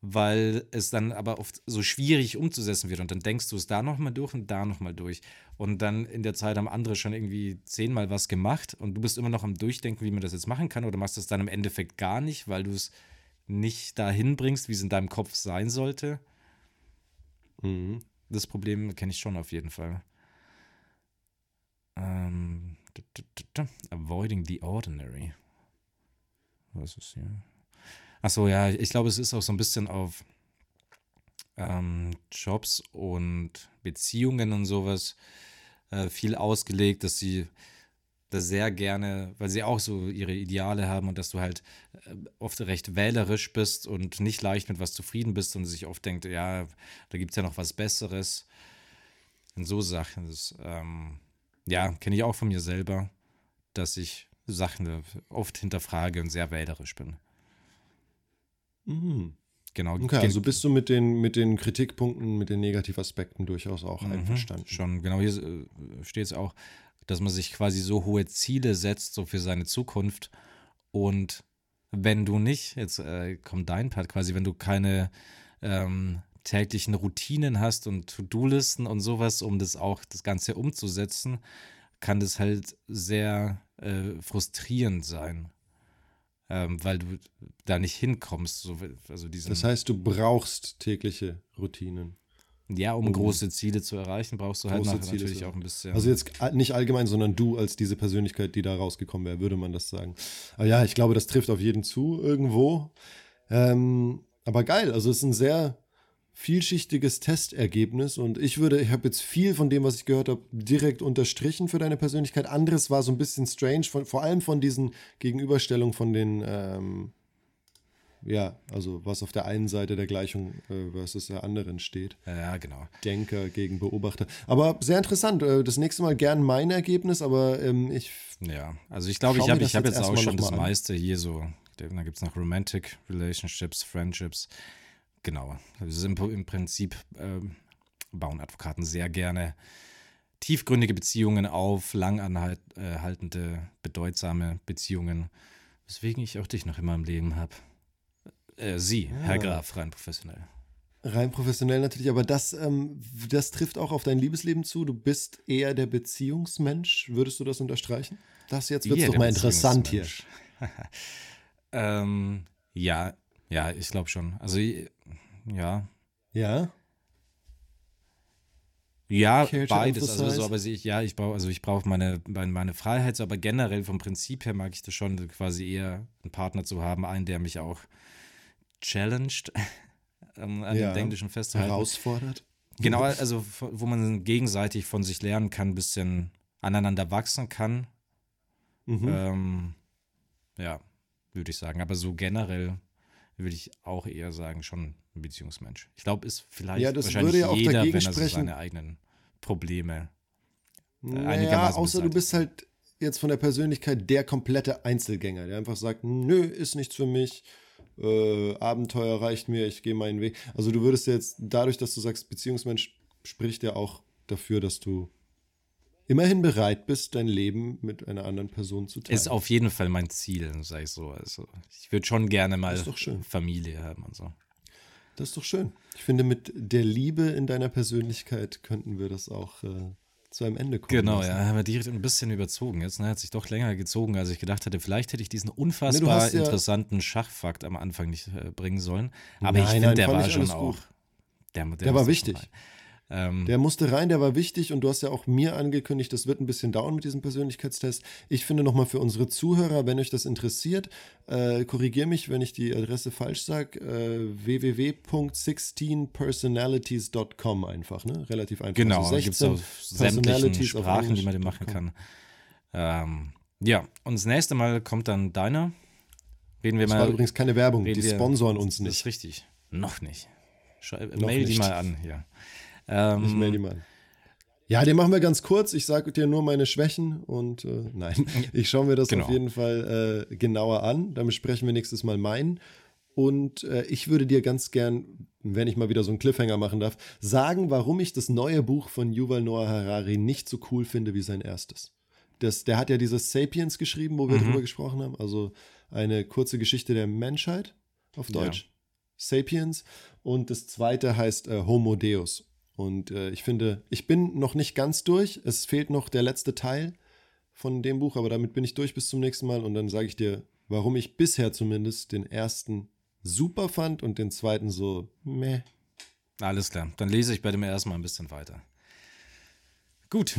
weil es dann aber oft so schwierig umzusetzen wird. Und dann denkst du es da nochmal durch und da nochmal durch. Und dann in der Zeit haben andere schon irgendwie zehnmal was gemacht und du bist immer noch am Durchdenken, wie man das jetzt machen kann, oder machst es dann im Endeffekt gar nicht, weil du es nicht dahin bringst, wie es in deinem Kopf sein sollte. Mhm. Das Problem kenne ich schon auf jeden Fall. Ähm, avoiding the ordinary. Was ist hier? Achso, ja, ich glaube, es ist auch so ein bisschen auf ähm, Jobs und Beziehungen und sowas äh, viel ausgelegt, dass sie da sehr gerne, weil sie auch so ihre Ideale haben und dass du halt äh, oft recht wählerisch bist und nicht leicht mit was zufrieden bist und sich oft denkt, ja, da gibt es ja noch was Besseres. Und so Sachen. Das, ähm, ja, kenne ich auch von mir selber, dass ich Sachen oft hinterfrage und sehr wählerisch bin. Mhm. Genau. Okay, also bist du mit den, mit den Kritikpunkten, mit den Negativaspekten durchaus auch Mhm, einverstanden. Schon, genau. Hier äh, steht es auch, dass man sich quasi so hohe Ziele setzt, so für seine Zukunft. Und wenn du nicht, jetzt äh, kommt dein Part quasi, wenn du keine ähm, täglichen Routinen hast und To-Do-Listen und sowas, um das auch, das Ganze umzusetzen, kann das halt sehr äh, frustrierend sein. Ähm, weil du da nicht hinkommst. So, also diesen, Das heißt, du brauchst tägliche Routinen. Ja, um um große Ziele zu erreichen, brauchst du halt natürlich auch ein bisschen. Also jetzt nicht allgemein, sondern du als diese Persönlichkeit, die da rausgekommen wäre, würde man das sagen. Aber ja, ich glaube, das trifft auf jeden zu irgendwo. Ähm, aber geil, also es ist ein sehr vielschichtiges Testergebnis und ich würde, ich habe jetzt viel von dem, was ich gehört habe, direkt unterstrichen für deine Persönlichkeit. Anderes war so ein bisschen strange, von, vor allem von diesen Gegenüberstellungen von den, ähm, ja, also was auf der einen Seite der Gleichung äh, versus der anderen steht. ja, genau. Denker gegen Beobachter. Aber sehr interessant. Äh, Das nächste Mal gern mein Ergebnis, aber ähm, ich. Ja, also ich glaube, ich habe das ich hab jetzt jetzt auch schon das an. meiste hier so. Da gibt es noch Romantic Relationships, Friendships. Genau. Also im, im Prinzip ähm, bauen Advokaten sehr gerne tiefgründige Beziehungen auf, langanhaltende, bedeutsame Beziehungen. Weswegen ich auch dich noch immer im Leben habe. Äh, Sie, Herr Ah. Graf, rein professionell. Rein professionell natürlich, aber das, ähm, das trifft auch auf dein Liebesleben zu. Du bist eher der Beziehungsmensch. Würdest du das unterstreichen? Das jetzt wird doch mal interessant hier. Ähm, ja, ja, ich glaube schon. Also, ja, Ja. Ja, to beides. Also, so, aber ich, ja, ich brauche, also ich brauche meine, meine, Freiheit, aber generell vom Prinzip her mag ich das schon, quasi eher einen Partner zu haben, einen, der mich auch challenged, um an Ja. dem Englischen festzuhalten. Herausfordert. Genau, also wo man gegenseitig von sich lernen kann, ein bisschen aneinander wachsen kann. Mhm. Ähm, ja, würde ich sagen. Aber so generell würde ich auch eher sagen, schon ein Beziehungsmensch. Ich glaube, ist vielleicht Ja, das wahrscheinlich würde ja auch jeder, dagegen wenn er so seine eigenen Probleme Naja, einigermaßen außer du bist halt jetzt von der Persönlichkeit der komplette Einzelgänger, der einfach sagt, nö, ist nichts für mich, äh, Abenteuer reicht mir, ich gehe meinen Weg. Also du würdest jetzt, dadurch, dass du sagst, Beziehungsmensch, spricht ja auch dafür, dass du immerhin bereit bist, dein Leben mit einer anderen Person zu teilen. Ist auf jeden Fall mein Ziel, sage ich so. Also ich würde schon gerne mal. Familie haben und so. Das ist doch schön. Ich finde, mit der Liebe in deiner Persönlichkeit könnten wir das auch äh, zu einem Ende kommen. Genau, lassen. ja, haben wir die ein bisschen überzogen. Jetzt ne, hat sich doch länger gezogen, als ich gedacht hatte. Vielleicht hätte ich diesen unfassbar nee, interessanten ja Schachfakt am Anfang nicht äh, bringen sollen. Aber nein, ich finde, der war schon auch. Der, der, der war wichtig. Ähm, der musste rein, der war wichtig und du hast ja auch mir angekündigt, das wird ein bisschen dauern mit diesem Persönlichkeitstest. Ich finde nochmal für unsere Zuhörer, wenn euch das interessiert, äh, korrigiere mich, wenn ich die Adresse falsch sage, äh, www.16personalities.com einfach, ne? Relativ einfach. Genau, also gibt es sämtlichen Sprachen, die man den machen kann. Ähm, ja, und das nächste Mal kommt dann deiner. Reden wir das mal. war übrigens keine Werbung, die sponsoren uns nicht. Das ist richtig. Noch nicht. Schau, mail nicht. die mal an hier. Ähm, ich melde die mal. Ja, den machen wir ganz kurz. Ich sage dir nur meine Schwächen und äh, nein, ich schaue mir das genau. auf jeden Fall äh, genauer an. Dann besprechen wir nächstes Mal meinen. Und äh, ich würde dir ganz gern, wenn ich mal wieder so einen Cliffhanger machen darf, sagen, warum ich das neue Buch von Yuval Noah Harari nicht so cool finde wie sein erstes. Das, der hat ja dieses Sapiens geschrieben, wo wir mhm. drüber gesprochen haben. Also eine kurze Geschichte der Menschheit auf Deutsch. Ja. Sapiens. Und das zweite heißt äh, Homo Deus. Und äh, ich finde, ich bin noch nicht ganz durch. Es fehlt noch der letzte Teil von dem Buch, aber damit bin ich durch bis zum nächsten Mal. Und dann sage ich dir, warum ich bisher zumindest den ersten super fand und den zweiten so meh. Alles klar, dann lese ich bei dem ersten mal ein bisschen weiter. Gut,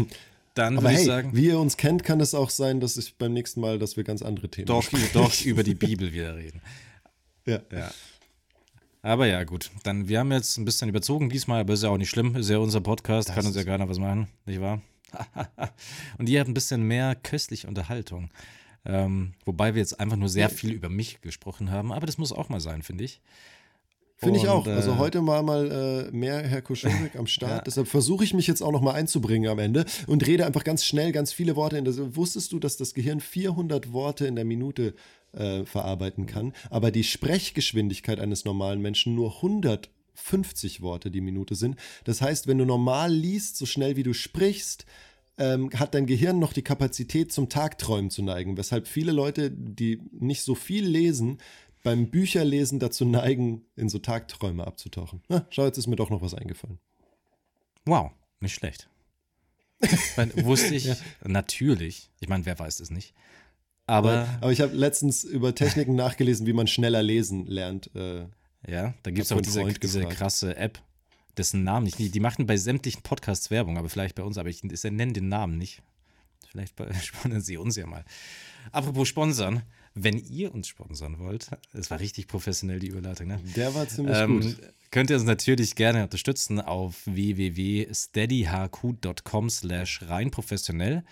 dann würde hey, ich sagen. Wie ihr uns kennt, kann es auch sein, dass ich beim nächsten Mal, dass wir ganz andere Themen Doch, doch über die Bibel wieder reden. Ja. ja. Aber ja, gut. Dann, wir haben jetzt ein bisschen überzogen diesmal, aber ist ja auch nicht schlimm. Ist ja unser Podcast, das kann uns ja keiner was machen, nicht wahr? und ihr habt ein bisschen mehr köstliche Unterhaltung. Ähm, wobei wir jetzt einfach nur sehr viel über mich gesprochen haben, aber das muss auch mal sein, finde ich. Finde ich auch. Äh, also heute war mal äh, mehr Herr Kuschelbeck am Start. ja. Deshalb versuche ich mich jetzt auch noch mal einzubringen am Ende und rede einfach ganz schnell ganz viele Worte. In das, wusstest du, dass das Gehirn 400 Worte in der Minute äh, verarbeiten kann, aber die Sprechgeschwindigkeit eines normalen Menschen nur 150 Worte die Minute sind. Das heißt, wenn du normal liest, so schnell wie du sprichst, ähm, hat dein Gehirn noch die Kapazität zum Tagträumen zu neigen, weshalb viele Leute, die nicht so viel lesen, beim Bücherlesen dazu neigen, in so Tagträume abzutauchen. Na, schau, jetzt ist mir doch noch was eingefallen. Wow, nicht schlecht. meine, wusste ich ja. natürlich, ich meine, wer weiß es nicht, aber, aber ich habe letztens über Techniken nachgelesen, wie man schneller lesen lernt. Äh, ja, da gibt es auch diese, diese krasse App, dessen Namen ich nicht. Die machen bei sämtlichen Podcasts Werbung, aber vielleicht bei uns, aber ich, ich nenne den Namen nicht. Vielleicht sponsern sie uns ja mal. Apropos sponsern, wenn ihr uns sponsern wollt, das war richtig professionell die Überleitung, ne? Der war ziemlich ähm, gut. Könnt ihr uns natürlich gerne unterstützen auf www.steadyhq.com slash rein professionell.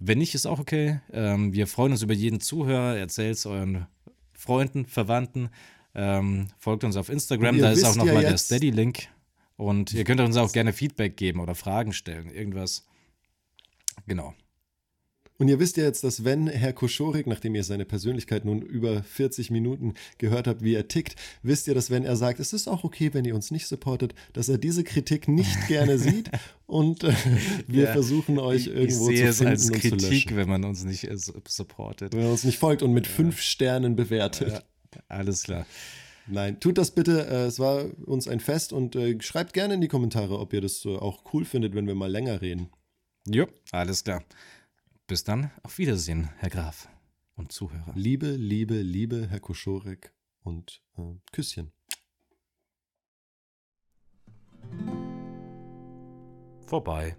Wenn nicht, ist auch okay. Ähm, wir freuen uns über jeden Zuhörer. Erzählt es euren Freunden, Verwandten. Ähm, folgt uns auf Instagram. Da ist auch nochmal ja der Steady-Link. Und ihr könnt uns auch gerne Feedback geben oder Fragen stellen. Irgendwas. Genau. Und ihr wisst ja jetzt, dass wenn Herr Koschorik, nachdem ihr seine Persönlichkeit nun über 40 Minuten gehört habt, wie er tickt, wisst ihr, dass wenn er sagt, es ist auch okay, wenn ihr uns nicht supportet, dass er diese Kritik nicht gerne sieht und äh, wir ja, versuchen euch irgendwo ich sehe zu finden es als Kritik, und zu löschen. wenn man uns nicht äh, supportet. Wenn man uns nicht folgt und mit ja. fünf Sternen bewertet. Ja, alles klar. Nein, tut das bitte. Äh, es war uns ein Fest und äh, schreibt gerne in die Kommentare, ob ihr das auch cool findet, wenn wir mal länger reden. Jo, alles klar. Bis dann, auf Wiedersehen, Herr Graf und Zuhörer. Liebe, liebe, liebe, Herr Koschorek und äh, Küsschen. Vorbei.